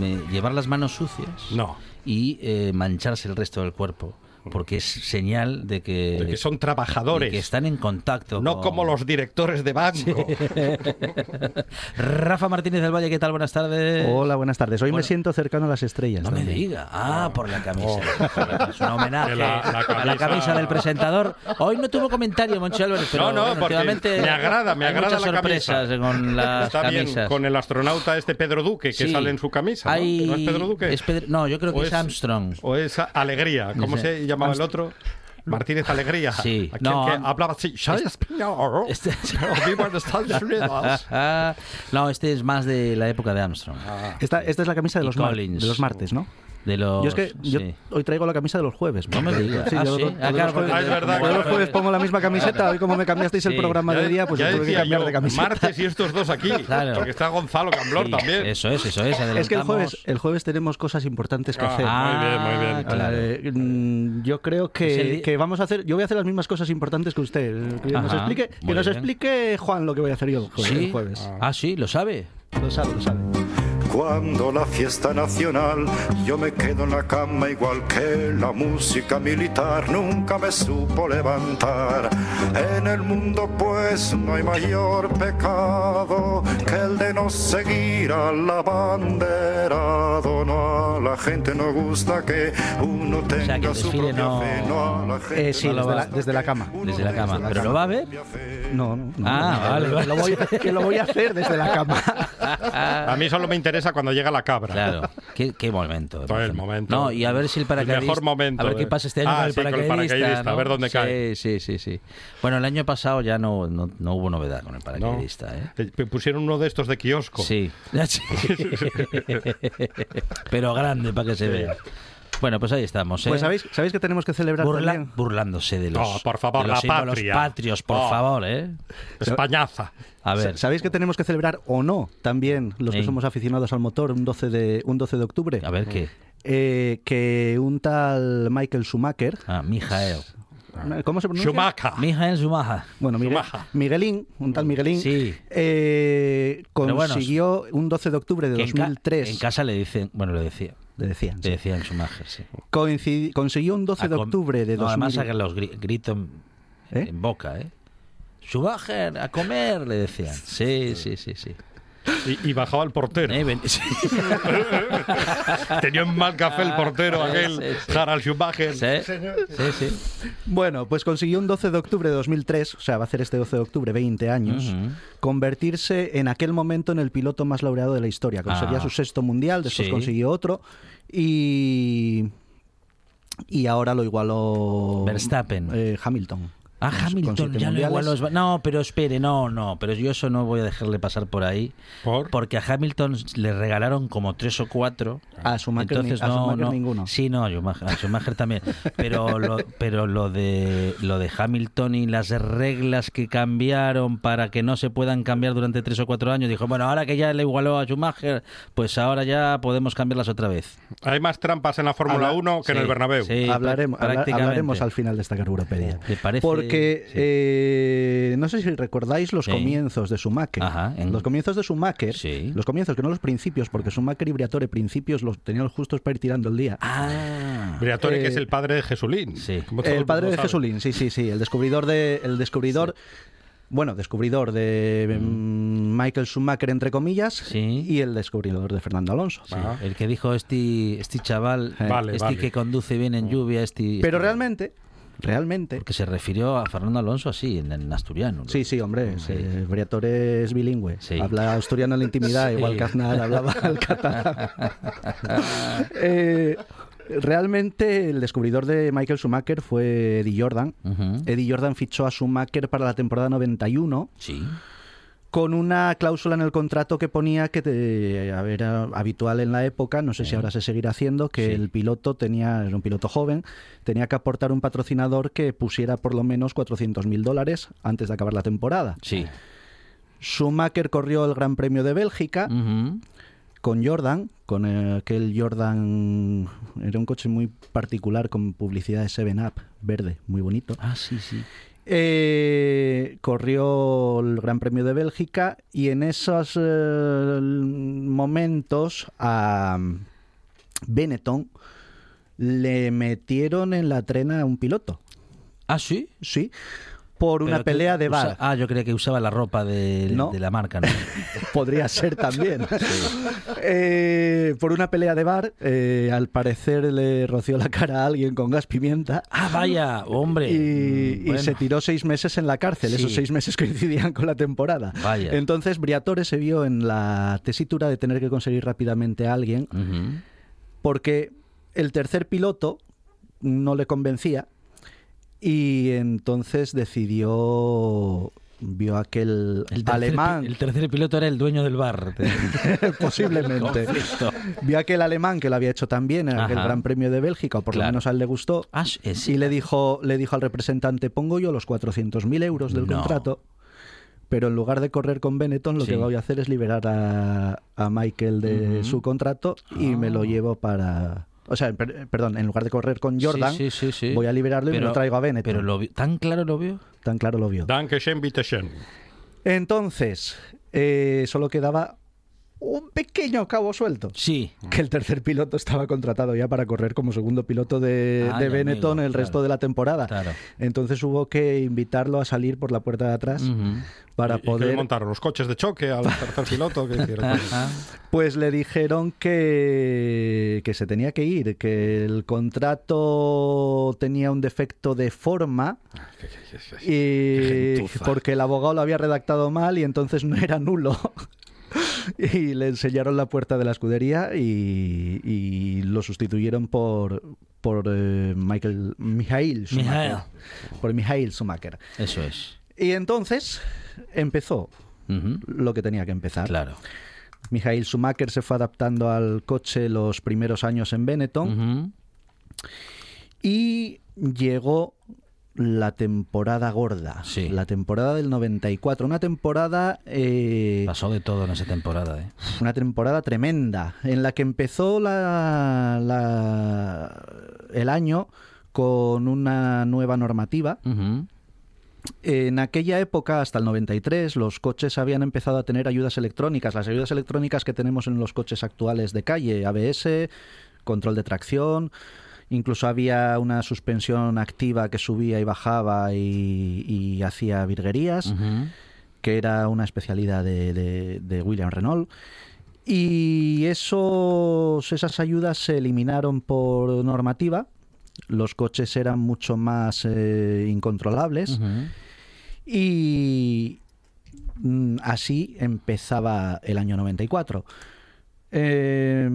B: eh, llevar las manos sucias
C: No.
B: y eh, mancharse el resto del cuerpo, porque es señal de que,
C: De que son trabajadores.
B: que están en contacto.
C: No
B: con-
C: como los directores de banco.
B: Rafa Martínez del Valle, ¿qué tal? Buenas tardes.
I: Hola, buenas tardes. Hoy
B: Bueno.
I: me siento cercano a las estrellas.
B: No me diga. Ah, por la camisa.
C: Oh.
B: Es un homenaje
C: la- la
B: a la
C: camisa-
B: del presentador. Hoy no tuvo comentario, Monchi Álvarez, pero
C: no, no,
B: bueno,
C: porque me agrada, me
B: hay
C: agrada
B: muchas
C: la
B: sorpresas
C: camisa.
B: con las
C: Está bien, con el astronauta este Pedro Duque, que
B: Sí.
C: sale en su camisa. ¿no?
B: Hay-
C: ¿No es Pedro Duque?
B: es Pedro- no, yo creo que
C: ¿O
B: es Armstrong.
C: O es Alegría. ¿Cómo
B: No sé.
C: se llamaba el
B: Armst-
C: otro? Martínez Alegría.
B: Sí.
C: Aquel
B: No,
C: que hablaba así. "Soy español,
B: Este-
C: pero vivo en Estados Unidos".
B: no, este es más de la época de Armstrong.
I: Esta, esta es la camisa de los, mar- de los martes, ¿no?
B: De los,
I: Yo es que yo hoy traigo la camisa de los jueves.
B: No me digas.
I: Sí,
B: Ah, sí. Ah,
I: todos
B: claro,
I: los jueves,
C: Ah, es verdad,
I: todos los jueves pongo la misma camiseta. Hoy como me cambiasteis el programa
C: Ya-
I: de día, pues
C: ya
I: yo tuve que cambiar
C: yo,
I: de camiseta.
C: Martes y estos dos aquí.
B: Claro.
C: Porque está Gonzalo Camblor
B: Sí,
C: también.
B: Eso es, eso es.
I: Es que el jueves, el jueves tenemos cosas importantes que
C: Ah,
I: hacer.
C: muy bien, muy bien.
B: Claro.
I: Eh, mm, yo creo que, vamos a hacer. Yo voy a hacer las mismas cosas importantes que usted. Que nos explique, que nos explique Juan lo que voy a hacer yo el jueves.
B: ¿Sí?
I: el jueves.
B: Ah, sí, lo sabe.
I: Lo sabe, lo sabe.
H: Cuando la fiesta nacional, yo me quedo en la cama igual que la música militar nunca me supo levantar. En el mundo pues no hay mayor pecado que el de no seguir al abanderado. No a la gente no gusta que uno tenga
B: sea, que
H: su propia
B: no-
H: fe. No a la gente
I: Eh, sí,
B: No
I: desde la, desde la cama.
B: Desde la cama. ¿Pero lo va a ver?
I: No, no. no,
B: Ah,
I: no,
B: vale, vale.
I: Lo voy, que lo voy a hacer desde la cama.
C: A mí solo me interesa sorpresa cuando llega la cabra.
B: Claro, qué, qué momento.
C: Todo el momento.
B: No, y a ver si el paracaidista...
C: mejor momento,
B: A ver qué
C: eh.
B: pasa este año
C: Ah,
B: con el
C: sí, con el
B: paracaidista.
C: paracaidista, a
B: ¿no?
C: ver dónde
B: Sí,
C: cae.
B: Sí, sí, sí. Bueno, el año pasado ya no, no, no hubo novedad con el
C: ¿no?
B: paracaidista, ¿eh?
C: Eh, Pusieron uno de estos de kiosco.
B: Sí. Pero grande para que se vea. Bueno, pues ahí estamos. ¿eh?
I: Pues ¿sabéis, ¿sabéis que tenemos que celebrar
B: Burla-
I: también?
B: burlándose de los,
C: No, por favor,
B: de los
C: la
B: símbolos
C: patria.
B: patrios, por
C: Oh.
B: favor, ¿eh?
C: Españaza.
B: A ver,
I: ¿Sabéis que tenemos que celebrar o no también los que somos aficionados al motor un 12 de, un 12 de octubre?
B: a ver qué.
I: Eh, que un tal Michael Schumacher,
B: Ah, Mijael.
I: ¿cómo se pronuncia?
C: Schumacher.
B: Mijael Schumacher.
I: Bueno, Miguel-
C: Schumacher.
I: Miguelín, un tal Miguelín,
B: Sí.
I: eh,
B: bueno,
I: consiguió un 12 de octubre de
B: Que en, ca-
I: 2003,
B: en casa le dicen, bueno, le decía,
I: le decían,
B: le
I: sí.
B: decían Schumacher, sí.
I: Coincidi- consiguió un 12 de octubre de
B: no,
I: 2000.
B: Además, a que los gri- grito en,
I: ¿Eh?
B: en boca, ¿eh? Schumacher, a comer, le decían. Sí, sí, sí, sí.
C: Y, y bajaba el portero.
B: Eh, ven- sí.
C: Tenía un mal café el portero
B: Sí,
C: aquel,
B: sí, sí.
C: Harald Schumacher.
B: Sí, sí, sí.
I: Bueno, pues consiguió un 12 de octubre de 2003, o sea, va a hacer este 12 de octubre 20 años,
B: Ujú.
I: convertirse en aquel momento en el piloto más laureado de la historia. Conseguía
B: Ah.
I: su sexto mundial, después
B: Sí.
I: consiguió otro y y ahora lo igualó
B: Verstappen.
I: eh, Hamilton.
B: Ah,
I: Con-
B: Hamilton, ya lo igualó. No, pero espere, no, no, pero yo eso no voy a dejarle pasar por ahí.
C: ¿Por?
B: Porque a Hamilton le regalaron como tres o cuatro.
I: A Schumacher ni-
B: Entonces,
I: a
B: no,
I: Schumacher
B: no.
I: ninguno.
B: Sí, no, a Schumacher, a Schumacher también. Pero lo, pero lo de lo de Hamilton y las reglas que cambiaron para que no se puedan cambiar durante tres o cuatro años, dijo, bueno, ahora que ya le igualó a Schumacher, pues ahora ya podemos cambiarlas otra vez.
C: Hay más trampas en la Fórmula
I: Habla-
C: 1 que en el Bernabéu.
B: sí.
I: hablaremos, hablaremos al final de esta carburopedia.
B: ¿Te parece?
I: Porque
B: Sí.
I: eh, no sé si recordáis los
B: Sí.
I: comienzos de Schumacher.
B: Ajá, en-
I: Los comienzos de Schumacher,
B: Sí.
I: los comienzos que no los principios, porque Schumacher y Briatore principios los tenían los justos para ir tirando el día.
B: Ah,
C: Briatore, que
I: Eh,
C: es el padre de Jesulín.
I: El padre de
C: sabe.
I: Jesulín, sí, sí, sí, el descubridor de, el descubridor, bueno, descubridor de mm, Michael Schumacher entre comillas,
B: Sí.
I: y el descubridor de Fernando Alonso.
B: Sí, el que dijo este, este chaval,
C: Vale,
B: este
C: vale.
B: que conduce bien en lluvia, este,
I: Pero
B: este-
I: realmente, realmente,
B: Porque se refirió a Fernando Alonso así, en, en asturiano.
I: Sí, sí, hombre,
B: Sí.
I: eh, Briatore es bilingüe.
B: Sí.
I: Habla asturiano en la intimidad,
B: Sí.
I: igual que Aznar hablaba el catalán. Eh, realmente el descubridor de Michael Schumacher fue Eddie Jordan.
B: Ujú.
I: Eddie Jordan fichó a Schumacher para la temporada 91
B: Sí.
I: Con una cláusula en el contrato que ponía que te- a ver, era habitual en la época, no sé si ahora se seguirá haciendo, que
B: Sí.
I: el piloto tenía, era un piloto joven, tenía que aportar un patrocinador que pusiera por lo menos 400.000 dólares antes de acabar la temporada.
B: Sí.
I: Schumacher corrió el Gran Premio de Bélgica con Jordan, con eh, aquel Jordan, era un coche muy particular con publicidad de 7-Up, verde, muy bonito.
B: Ah, sí, sí.
I: Eh, corrió el Gran Premio de Bélgica y en esos eh, momentos a Benetton le metieron en la trena a un piloto.
B: Ah, sí.
I: Sí, por una pelea de
B: usa-
I: bar.
B: Ah, yo creía que usaba la ropa de,
I: No.
B: de la marca, ¿no?
I: Podría ser también. Eh, por una pelea de bar, eh, al parecer le roció la cara a alguien con gas pimienta.
B: ah, vaya, hombre.
I: Y,
B: Mm,
I: y se tiró seis meses en la cárcel. Esos seis meses coincidían con la temporada.
B: Vaya.
I: Entonces Briatore se vio en la tesitura de tener que conseguir rápidamente a alguien porque el tercer piloto no le convencía y entonces decidió vio aquel
B: El tercer,
I: alemán
B: el tercer piloto era el dueño del bar.
I: posiblemente vio aquel alemán que lo había hecho también en aquel
B: Ajá.
I: Gran Premio de Bélgica o por lo menos a él le gustó
B: Ah, sí, sí.
I: y le dijo le dijo al representante pongo yo los 400.000 euros del
B: No.
I: contrato pero en lugar de correr con Benetton lo
B: Sí.
I: que voy a hacer es liberar a, a Michael de su contrato y me lo
B: Ah.
I: llevo para o sea, per- perdón, en lugar de correr con Jordan,
B: Sí, sí, sí, sí.
I: voy a liberarlo y me lo traigo a Benetton.
B: Pero lo vi- tan claro lo vio.
I: Tan claro lo vio.
C: Danke schön, bitte schön.
I: Entonces, eh, solo quedaba un pequeño cabo suelto.
B: Sí.
I: Que el tercer piloto estaba contratado ya para correr como segundo piloto de,
B: Ay,
I: de Benetton
B: amigo,
I: el resto de la temporada.
B: Claro.
I: Entonces hubo que invitarlo a salir por la puerta de atrás para
C: ¿Y- y
I: poder...
C: le montaron? ¿Los coches de choque al tercer piloto? ¿Qué hicieron?
B: Ajá.
I: Pues le dijeron que, que se tenía que ir, que el contrato tenía un defecto de forma y
C: gentuza.
I: porque el abogado lo había redactado mal y entonces no era nulo. y le enseñaron la puerta de la escudería y, y lo sustituyeron por por eh, Michael Michael Schumacher.
B: Michael.
I: Por Michael Schumacher.
B: Eso es.
I: Y entonces empezó lo que tenía que empezar.
B: Claro.
I: Michael Schumacher se fue adaptando al coche los primeros años en Benetton y llegó la temporada gorda, la temporada del 94, una temporada... eh,
B: Pasó de todo en esa temporada, ¿eh?
I: una temporada tremenda, en la que empezó la, la- el año con una nueva normativa. En aquella época, hasta el 93, los coches habían empezado a tener ayudas electrónicas, las ayudas electrónicas que tenemos en los coches actuales de calle, ABS, control de tracción, incluso había una suspensión activa que subía y bajaba y, y hacía virguerías, que era una especialidad de, de- de William Renault. Y esos, esas ayudas se eliminaron por normativa. Los coches eran mucho más eh, incontrolables. Y mm, así empezaba el año 94. Eh,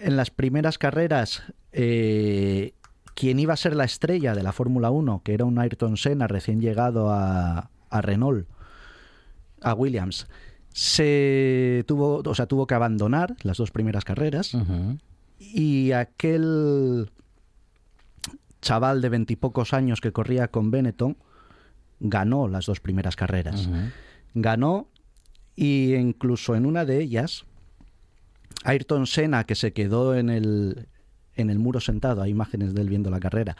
I: en las primeras carreras, eh, quien iba a ser la estrella de la Fórmula 1, que era un Ayrton Senna recién llegado a, a Renault, a Williams, se tuvo, o sea, tuvo que abandonar las dos primeras carreras. Y aquel chaval de veintipocos años que corría con Benetton ganó las dos primeras carreras. Ganó y incluso en una de ellas, Ayrton Senna, que se quedó en el, en el muro sentado, hay imágenes de él viendo la carrera,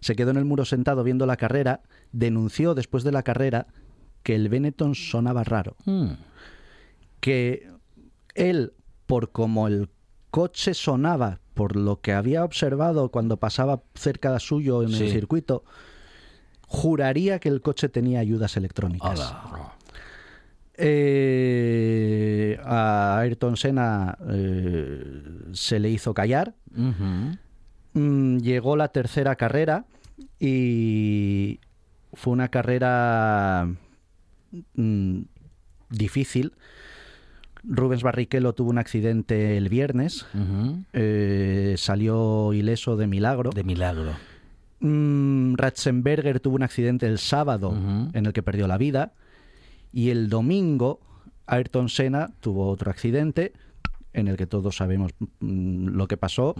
I: se quedó en el muro sentado viendo la carrera, denunció después de la carrera que el Benetton sonaba raro. Que él, por como el coche sonaba, por lo que había observado cuando pasaba cerca de suyo en
B: Sí.
I: el circuito, juraría que el coche tenía ayudas electrónicas. Eh, a Ayrton Senna eh, se le hizo callar. Mm, llegó la tercera carrera y fue una carrera mm, difícil. Rubens Barrichello tuvo un accidente el viernes, eh, salió ileso de milagro.
B: De milagro.
I: Mm, Ratzenberger tuvo un accidente el sábado en el que perdió la vida. Y el domingo, Ayrton Senna tuvo otro accidente en el que todos sabemos mm, lo que pasó.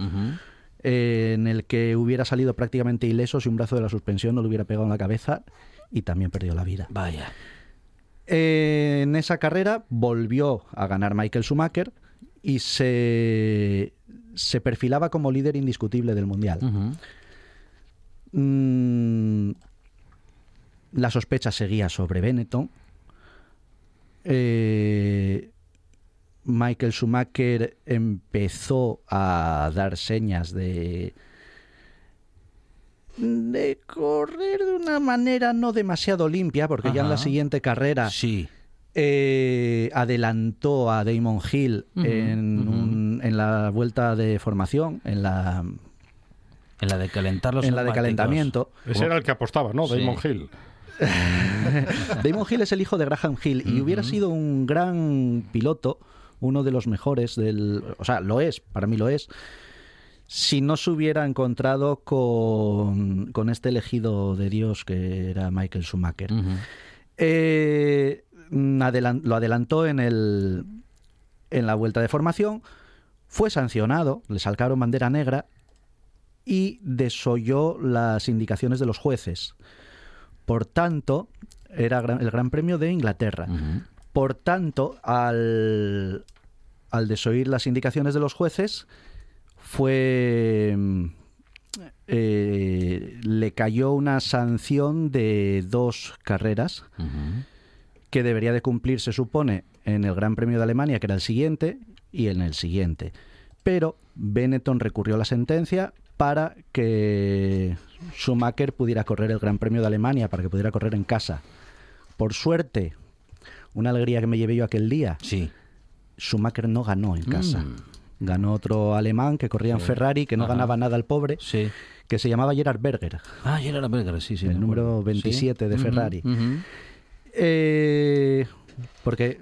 I: eh, en el que hubiera salido prácticamente ileso si un brazo de la suspensión no le hubiera pegado en la cabeza y también perdió la vida.
B: Vaya.
I: Eh, en esa carrera volvió a ganar Michael Schumacher y se, se perfilaba como líder indiscutible del Mundial. Mm, la sospecha seguía sobre Benetton. Eh, Michael Schumacher empezó a dar señas de de correr de una manera no demasiado limpia, porque ya en la siguiente carrera eh, adelantó a Damon Hill en, un- en la vuelta de formación, en la
B: En la de calentar los
I: en la de calentamiento.
C: Ese era el que apostaba, ¿no?
B: Sí.
C: Damon Hill.
I: Damon Hill es el hijo de Graham Hill y hubiera sido un gran piloto, uno de los mejores del, o sea, lo es, para mí lo es, si no se hubiera encontrado con, con este elegido de Dios que era Michael Schumacher. Eh, adelan- lo adelantó en el en la vuelta de formación, fue sancionado, le salcaron bandera negra y desoyó las indicaciones de los jueces. Por tanto, era el Gran Premio de Inglaterra. Por tanto, al, al desoír las indicaciones de los jueces, fue mm, eh, le cayó una sanción de dos carreras que debería de cumplir, se supone, en el Gran Premio de Alemania, que era el siguiente, y en el siguiente. Pero Benetton recurrió a la sentencia para que Schumacher pudiera correr el Gran Premio de Alemania, para que pudiera correr en casa. Por suerte, una alegría que me llevé yo aquel día.
B: Sí.
I: Schumacher no ganó en casa.
B: Mm.
I: Ganó otro alemán que corría en. Ferrari, que no
B: Ajá.
I: ganaba nada el pobre, que se llamaba Gerard Berger.
B: Ah, Gerard Berger, sí, sí.
I: el
B: me
I: número
B: acuerdo.
I: 27
B: Sí.
I: de Ferrari. Eh, porque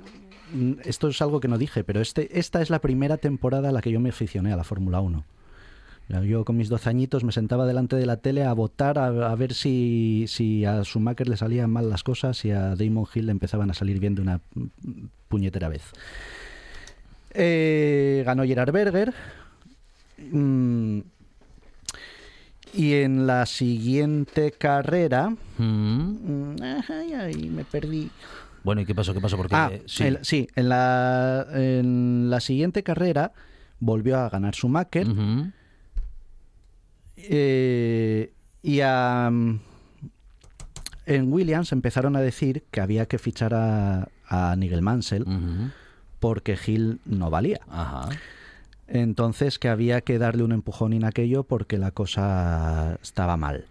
I: mm, esto es algo que no dije, pero este, esta es la primera temporada a la que yo me aficioné a la Fórmula 1. Yo con mis 12 añitos me sentaba delante de la tele a votar a, a ver si, si a Schumacher le salían mal las cosas y a Damon Hill le empezaban a salir bien de una puñetera vez. Eh, ganó Gerard Berger. Mm, y en la siguiente carrera...
B: Mm.
I: mm, ay, ay, me perdí.
B: Bueno, ¿y qué pasó? ¿Qué pasó? Porque
I: Ah,
B: sí.
I: el- sí, en la, en la siguiente carrera volvió a ganar Schumacher. Eh, y a, mm, en Williams empezaron a decir que había que fichar a, a Nigel Mansell porque Hill no valía.
B: Ajá.
I: Entonces que había que darle un empujón en aquello porque la cosa estaba mal.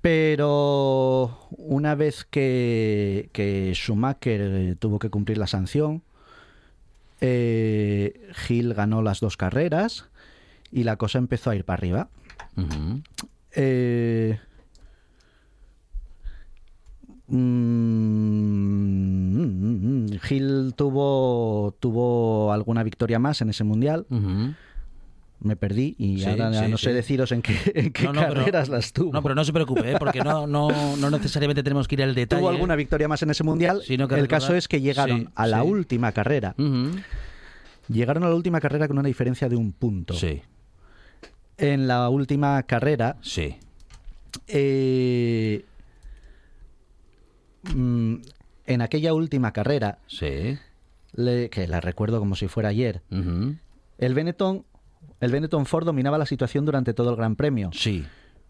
I: Pero una vez que, que Schumacher eh, tuvo que cumplir la sanción, eh, Hill ganó las dos carreras y la cosa empezó a ir para arriba. Eh, mm, Hill tuvo, tuvo alguna victoria más en ese mundial. Me perdí y
B: Sí,
I: ahora
B: sí,
I: no
B: sí.
I: sé deciros en qué, en qué
B: No, no, pero-
I: carreras las tuvo.
B: No, pero no se preocupe, ¿eh? porque no, no, no necesariamente tenemos que ir al detalle.
I: tuvo alguna victoria más en ese mundial.
B: Sino que
I: El
B: recordar-
I: caso es que llegaron
B: Sí,
I: a la
B: sí.
I: última carrera. Llegaron a la última carrera con una diferencia de un punto.
B: Sí,
I: En la última carrera,
B: sí.
I: eh, mm, en aquella última carrera,
B: Sí.
I: le- que la recuerdo como si fuera ayer, el Benetton, el Benetton Ford dominaba la situación durante todo el Gran Premio.
B: Sí.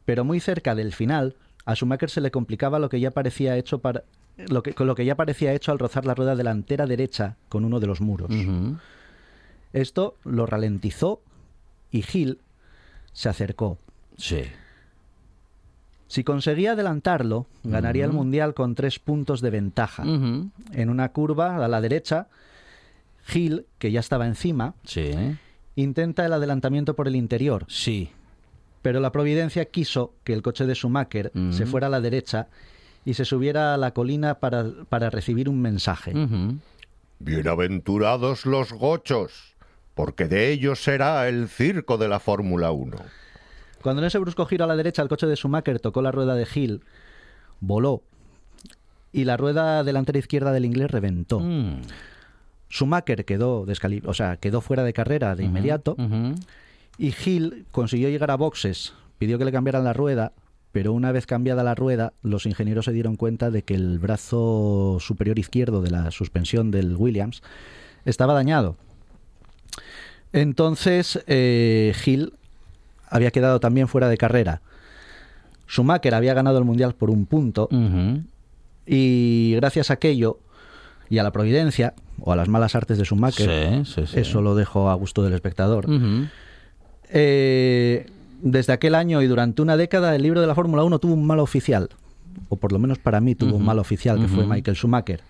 I: pero muy cerca del final, a Schumacher se le complicaba lo que ya parecía hecho para lo que, con lo que ya parecía hecho al rozar la rueda delantera derecha con uno de los muros. Esto lo ralentizó y Hill se acercó.
B: Sí.
I: Si conseguía adelantarlo, ganaría el mundial con tres puntos de ventaja. En una curva a la derecha, Hill, que ya estaba encima,
B: Sí.
I: intenta el adelantamiento por el interior.
B: Sí.
I: Pero la providencia quiso que el coche de Schumacher se fuera a la derecha y se subiera a la colina para, para recibir un mensaje.
J: Bienaventurados los gochos, porque de ellos será el circo de la Fórmula 1.
I: Cuando en ese brusco giro a la derecha el coche de Schumacher tocó la rueda de Hill, voló y la rueda delantera izquierda del inglés reventó.
B: Mm.
I: Schumacher quedó, o sea, quedó fuera de carrera de inmediato y Hill consiguió llegar a boxes, pidió que le cambiaran la rueda, pero una vez cambiada la rueda, los ingenieros se dieron cuenta de que el brazo superior izquierdo de la suspensión del Williams estaba dañado. Entonces, eh, Hill había quedado también fuera de carrera. Schumacher había ganado el mundial por un punto y gracias a aquello y a la providencia o a las malas artes de Schumacher,
B: sí, sí.
I: eso lo dejo a gusto del espectador. Eh, desde aquel año y durante una década el libro de la Fórmula 1 tuvo un mal oficial, o por lo menos para mí tuvo un mal oficial, que fue. Michael Schumacher.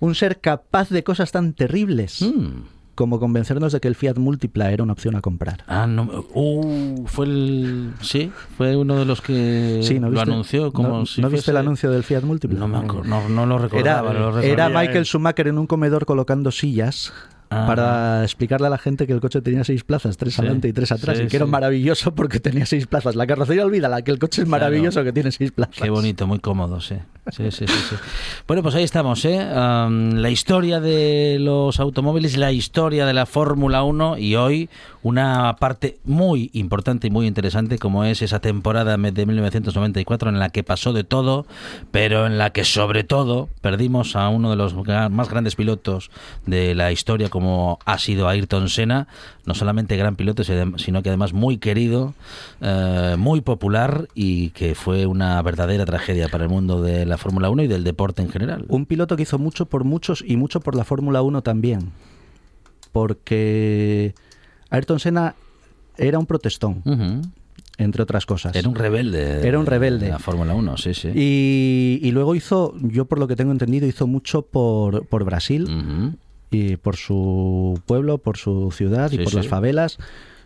I: Un ser capaz de cosas tan terribles
B: Mm.
I: Como convencernos de que el Fiat Multipla era una opción a comprar.
B: Ah, no. Uh, fue el. Sí, fue uno de los que
I: Sí, ¿no
B: lo
I: viste?
B: anunció como
I: ¿No,
B: si
I: ¿no viste el anuncio del Fiat Multipla?
B: No, me no, no lo
I: Era,
B: recordaba. lo recordaba.
I: era Michael. Schumacher en un comedor colocando sillas
B: Ah.
I: para explicarle a la gente que el coche tenía seis plazas, tres
B: Sí,
I: adelante y tres atrás,
B: sí,
I: y que era maravilloso porque tenía seis plazas. La carrocería olvídala, que el coche es
B: Claro.
I: maravilloso que tiene seis plazas.
B: Qué bonito, muy cómodo, sí. Sí, sí, sí, sí. Bueno, pues ahí estamos, ¿eh? La historia de los automóviles, la historia de la Fórmula 1 y hoy una parte muy importante y muy interesante como es esa temporada de 1994 en la que pasó de todo, pero en la que sobre todo perdimos a uno de los más grandes pilotos de la historia como ha sido Ayrton Senna, no solamente gran piloto, sino que además muy querido, eh, muy popular y que fue una verdadera tragedia para el mundo de la Fórmula 1 y del deporte en general.
I: Un piloto que hizo mucho por muchos y mucho por la Fórmula 1 también. Porque Ayrton Senna era un protestón, entre otras cosas.
B: Era un rebelde.
I: Era un rebelde.
B: de La Fórmula 1, sí, sí.
I: Y, y luego hizo, yo por lo que tengo entendido, hizo mucho por, por Brasil. Y por su pueblo, por su ciudad y
B: Sí,
I: por
B: sí.
I: las favelas.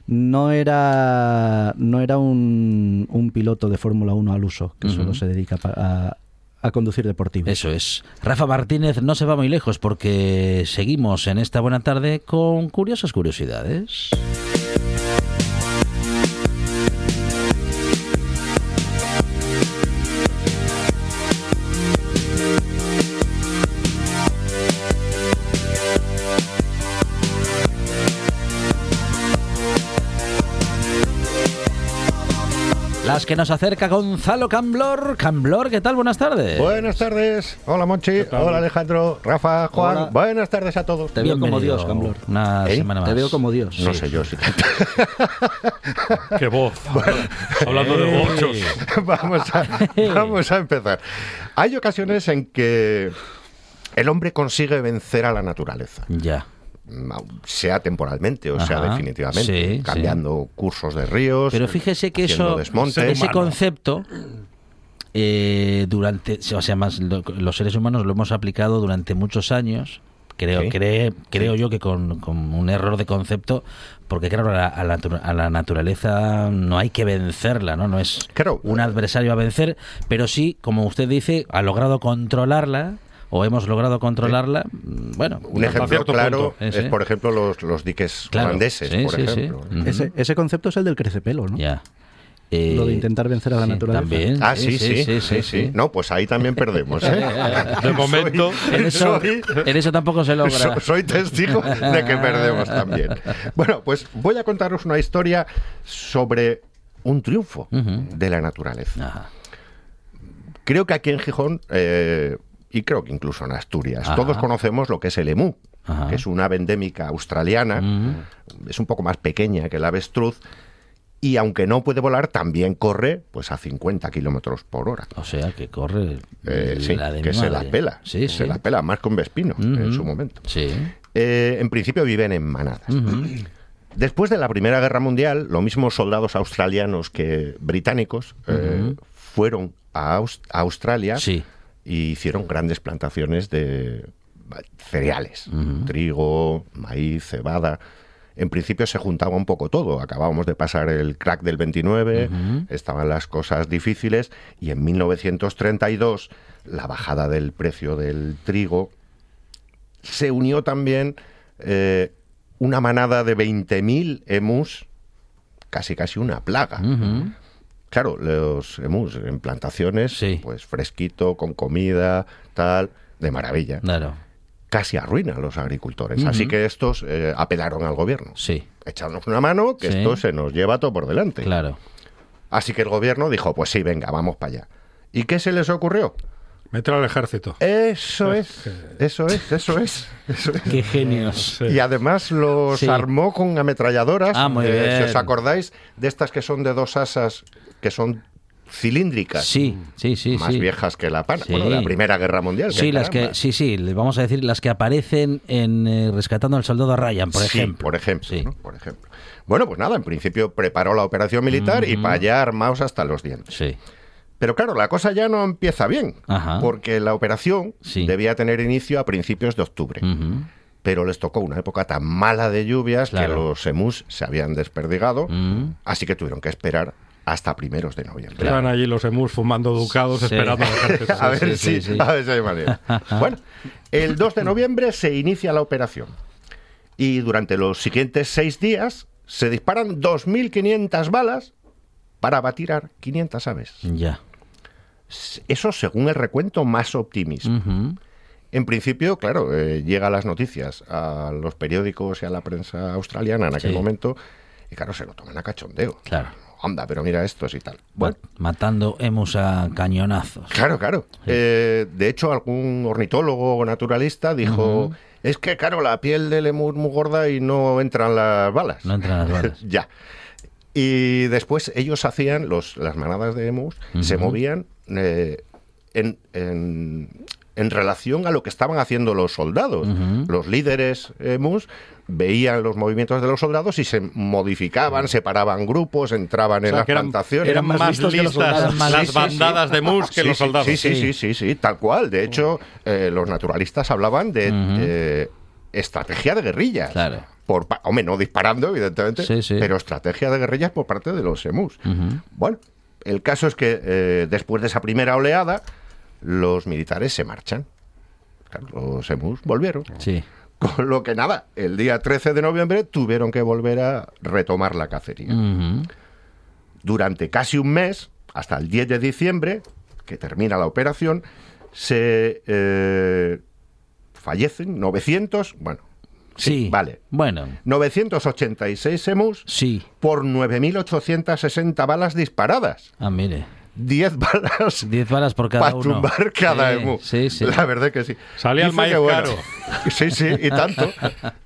I: No era, no era un, un piloto de Fórmula 1 al uso, que solo se dedica a, a conducir deportivo.
B: Eso es. Rafa Martínez no se va muy lejos porque seguimos en esta buena tarde con curiosas curiosidades. Las que nos acerca Gonzalo Camblor. Camblor, ¿qué tal? Buenas tardes.
J: Buenas tardes. Hola, Monchi. Hola, Alejandro. Rafa, Juan.
I: Hola.
J: Buenas tardes a todos.
I: Te veo como. Dios, Camblor.
B: Una
J: ¿Eh?
B: semana más.
I: Te veo como Dios.
J: No sé yo si.
C: ¡Qué voz! Hablando de bochos.
J: vamos, a, vamos a empezar. Hay ocasiones en que el hombre consigue vencer a la naturaleza.
B: Ya.
J: Sea temporalmente o sea definitivamente,
B: Sí,
J: cambiando cursos de ríos.
B: Pero fíjese que eso,
J: desmontes.
B: ese concepto, eh, durante, o sea, más lo- los seres humanos lo hemos aplicado durante muchos años. Creo,
J: Sí.
B: cree- creo yo que con, con un error de concepto, porque claro, a la, a la a la naturaleza no hay que vencerla, ¿no? No es un adversario a vencer, pero sí, como usted dice, ha logrado controlarla o hemos logrado controlarla. mm, Bueno,
J: Un ejemplo claro
B: Ese.
J: es, por ejemplo, los, los diques
B: Claro,
J: holandeses,
B: sí,
J: por
B: sí, sí.
J: ejemplo.
I: Ese, ese concepto es el del crecepelo, ¿no?
B: Ya.
I: Lo de
B: Eh,
I: intentar vencer a la
B: sí,
I: naturaleza.
B: también.
J: Ah, sí sí sí, sí,
B: sí.
J: No, pues ahí también perdemos. ¿eh?
C: De momento.
B: En eso,
J: Soy-
B: en eso tampoco se logra.
J: So- soy testigo de que perdemos también. Bueno, pues voy a contaros una historia sobre un triunfo de la naturaleza. Creo que aquí en Gijón, eh, y creo que incluso en Asturias,
B: Ajá.
J: todos conocemos lo que es el emú,
B: Ajá.
J: que es una ave endémica australiana, es un poco más pequeña que el avestruz, y aunque no puede volar, también corre pues a 50 kilómetros por hora.
B: O sea, que corre
J: Eh, sí,
B: la de
J: que
B: mi
J: se la pela.
B: Sí.
J: Se la pela más con Vespino en su momento.
B: Sí.
J: Eh, en principio viven en manadas. Después de la Primera Guerra Mundial, los mismos soldados australianos que británicos eh, fueron a, Aus- a Australia y hicieron grandes plantaciones de cereales, trigo, maíz, cebada. En principio se juntaba un poco todo. Acabábamos de pasar el crack del 29, estaban las cosas difíciles y en 1932 la bajada del precio del trigo se unió también eh, una manada de 20.000 emus, casi casi una plaga. Claro, los emus en plantaciones, pues fresquito, con comida, tal, de maravilla.
B: Claro.
J: Casi arruina a los agricultores. Así que estos eh, apelaron al gobierno.
B: Sí.
J: Echarnos una mano, que
B: Sí.
J: esto se nos lleva todo por delante.
B: Claro.
J: Así que el gobierno dijo, pues sí, venga, vamos para allá. ¿Y qué se les ocurrió?
C: Meter al ejército.
J: Eso es, eso es, eso es. eso es.
B: Qué genios.
J: Y además los
B: Sí.
J: armó con ametralladoras.
B: Ah, muy
J: eh,
B: bien.
J: Si os acordáis de estas que son de dos asas, que son cilíndricas.
B: Sí, sí, sí.
J: Más
B: sí.
J: viejas que la pana.
B: Sí.
J: Bueno, de la Primera Guerra Mundial.
B: Sí, las que, sí, sí, vamos a decir las que aparecen en eh, Rescatando al Soldado Ryan, por
J: Sí,
B: ejemplo.
J: por ejemplo, ¿no? por ejemplo. Bueno, pues nada, en principio preparó la operación militar y para allá armados hasta los dientes.
B: Sí.
J: Pero claro, la cosa ya no empieza bien,
B: Ajá.
J: porque la operación debía tener inicio a principios de octubre. Pero les tocó una época tan mala de lluvias
B: Claro.
J: que los emus se habían desperdigado,
B: Mm.
J: así que tuvieron que esperar hasta primeros de noviembre.
C: Estaban allí los emus fumando ducados
J: Sí.
C: esperando ejército.
J: a ver si, a ver si hay manera. Bueno, el 2 de noviembre se inicia la operación y durante los siguientes seis días se disparan 2.500 balas para abatir a 500 aves.
B: Ya.
J: Eso según el recuento más optimista.
B: Ujú.
J: En principio, claro, eh, llega a las noticias, a los periódicos y a la prensa australiana en aquel
B: Sí.
J: momento, y claro, se lo toman a cachondeo.
B: Claro.
J: Anda, pero mira estos y tal. Bueno,
B: Matando emus a cañonazos.
J: Claro, claro. Eh, de hecho, algún ornitólogo o naturalista dijo, es que, claro, la piel del lemur es muy gorda y no entran las balas.
B: No entran las balas.
J: ya. Y después ellos hacían, los, las manadas de emus, se movían eh, en, en- en relación a lo que estaban haciendo los soldados. Los líderes emus veían los movimientos de los soldados y se modificaban, separaban grupos, entraban
C: O
J: en las
C: eran-
J: plantaciones.
C: eran más soldados.
J: Sí,
C: Las bandadas de mus que
J: Sí,
C: los soldados.
J: Sí, sí,
C: Sí.
J: sí, sí, tal cual. De hecho, eh, los naturalistas hablaban de eh, estrategia de guerrillas.
B: Claro.
J: Por, hombre, no disparando, evidentemente,
B: Sí, sí.
J: pero estrategia de guerrillas por parte de los emus. Bueno, el caso es que eh, después de esa primera oleada, los militares se marchan. Claro, los emus volvieron.
B: Sí.
J: Con lo que nada, el día 13 de noviembre tuvieron que volver a retomar la cacería. Durante casi un mes, hasta el 10 de diciembre, que termina la operación, se eh, fallecen 900, bueno,
B: Sí.
J: vale.
B: Bueno.
J: 986 emus
B: sí.
J: por 9.860 balas disparadas.
B: Ah, mire.
J: 10 balas.
B: 10 balas por cada
J: para
B: uno.
J: tumbar cada
B: Sí,
J: emu.
B: Sí, sí.
J: La verdad que sí.
C: Salía el
J: Dicen
C: maíz
J: que, bueno,
C: caro.
J: Sí, sí, y tanto.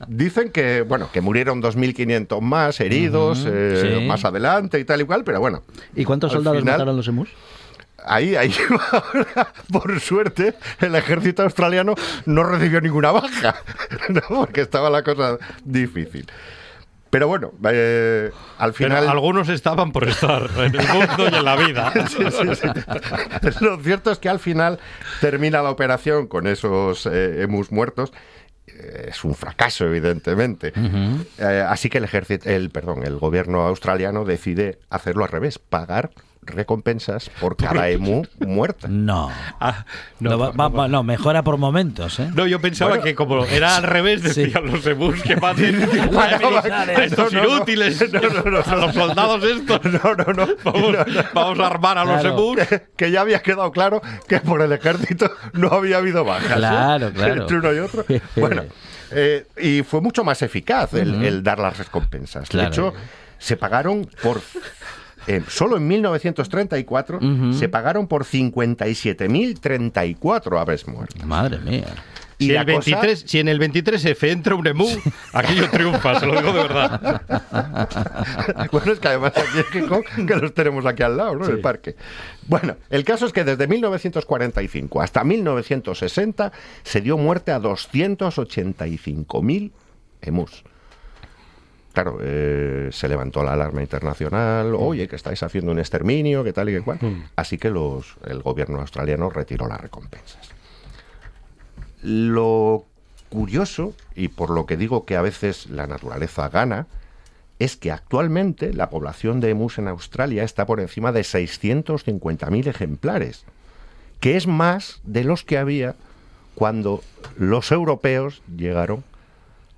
J: Dicen que, bueno, que murieron 2.500 más heridos eh,
I: sí.
J: más adelante y tal y cual, pero bueno.
I: ¿Y cuántos soldados
J: final-
I: mataron los emus?
J: Ahí, ahí, ahora, por suerte, el ejército australiano no recibió ninguna baja, ¿no? porque estaba la cosa difícil. Pero bueno, eh, al
C: Pero
J: final...
C: algunos estaban por estar en el mundo y en la vida.
J: Sí, sí, sí. Lo cierto es que al final termina la operación con esos eh, emus muertos. Eh, Es un fracaso, evidentemente. Eh, así que el ejército, el perdón, el gobierno australiano decide hacerlo al revés, pagar recompensas por cada emu muerta.
B: No.
C: Ah,
B: no, va- va- va- no, mejora por momentos, ¿eh?
C: No, yo pensaba
J: Bueno,
C: que como era al revés,
B: Sí.
C: decían los emus que maten a estos
J: No, no, no.
C: inútiles, a los soldados estos.
J: No, no, no.
C: Vamos, vamos a armar a los emus.
J: Que, que ya había quedado claro que por el ejército no había habido bajas. ¿eh?
B: Claro, claro.
J: Entre uno y otro. Bueno, eh, y fue mucho más eficaz el, dar las recompensas.
B: Claro.
J: De hecho, se pagaron por. Eh, solo en 1934 se pagaron por 57.040 aves muertas.
B: Madre mía.
J: Y
C: Si, el 23, si en el 23F entra un emu, aquello triunfa, se lo digo de verdad.
J: bueno, es que además aquí Gijón, que los tenemos aquí al lado, ¿no? En el parque. Bueno, el caso es que desde 1945 hasta 1960 se dio muerte a 285.000 emus. Claro, eh, se levantó la alarma internacional, oye, que estáis haciendo un exterminio, que tal y que cual. Así que los, el gobierno australiano retiró las recompensas. Lo curioso, y por lo que digo que a veces la naturaleza gana, es que actualmente la población de emus en Australia está por encima de 650.000 ejemplares, que es más de los que había cuando los europeos llegaron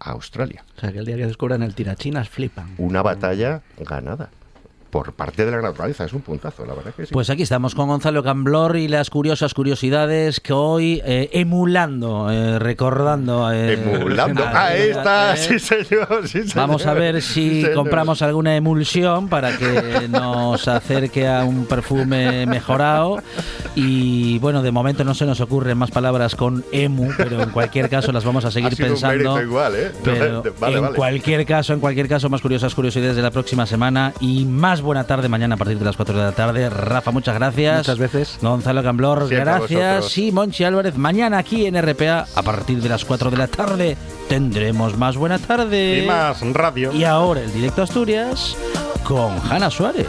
J: a Australia.
I: O sea, que el día que descubran el tirachinas flipan.
J: Una batalla ganada por parte de la naturaleza, es un puntazo, la verdad que sí.
B: Pues aquí estamos con Gonzalo Camblor y las curiosas curiosidades que hoy, eh, emulando, eh, recordando... eh,
J: Emulando.
B: ah,
J: Ahí está,
B: eh,
J: sí señor, sí señor.
B: Vamos a ver
J: Sí,
B: si
J: señor.
B: compramos alguna emulsión para que nos acerque a un perfume mejorado. Y bueno, de momento no se nos ocurren más palabras con emu, pero en cualquier caso las vamos a seguir
J: Ha sido un
B: pensando.
J: mérito igual, ¿eh?
B: Pero
J: Vale,
B: en
J: vale.
B: cualquier caso, en cualquier caso, más curiosas curiosidades de la próxima semana y más buena tarde mañana a partir de las 4 de la tarde. Rafa, muchas gracias.
I: Muchas veces.
B: Gonzalo
J: Siempre a
B: gracias. Y Monchi Álvarez, mañana aquí en RPA a partir de las 4 de la tarde tendremos más buena tarde.
C: Y más radio.
B: Y ahora el directo a Asturias con Hanna Suárez.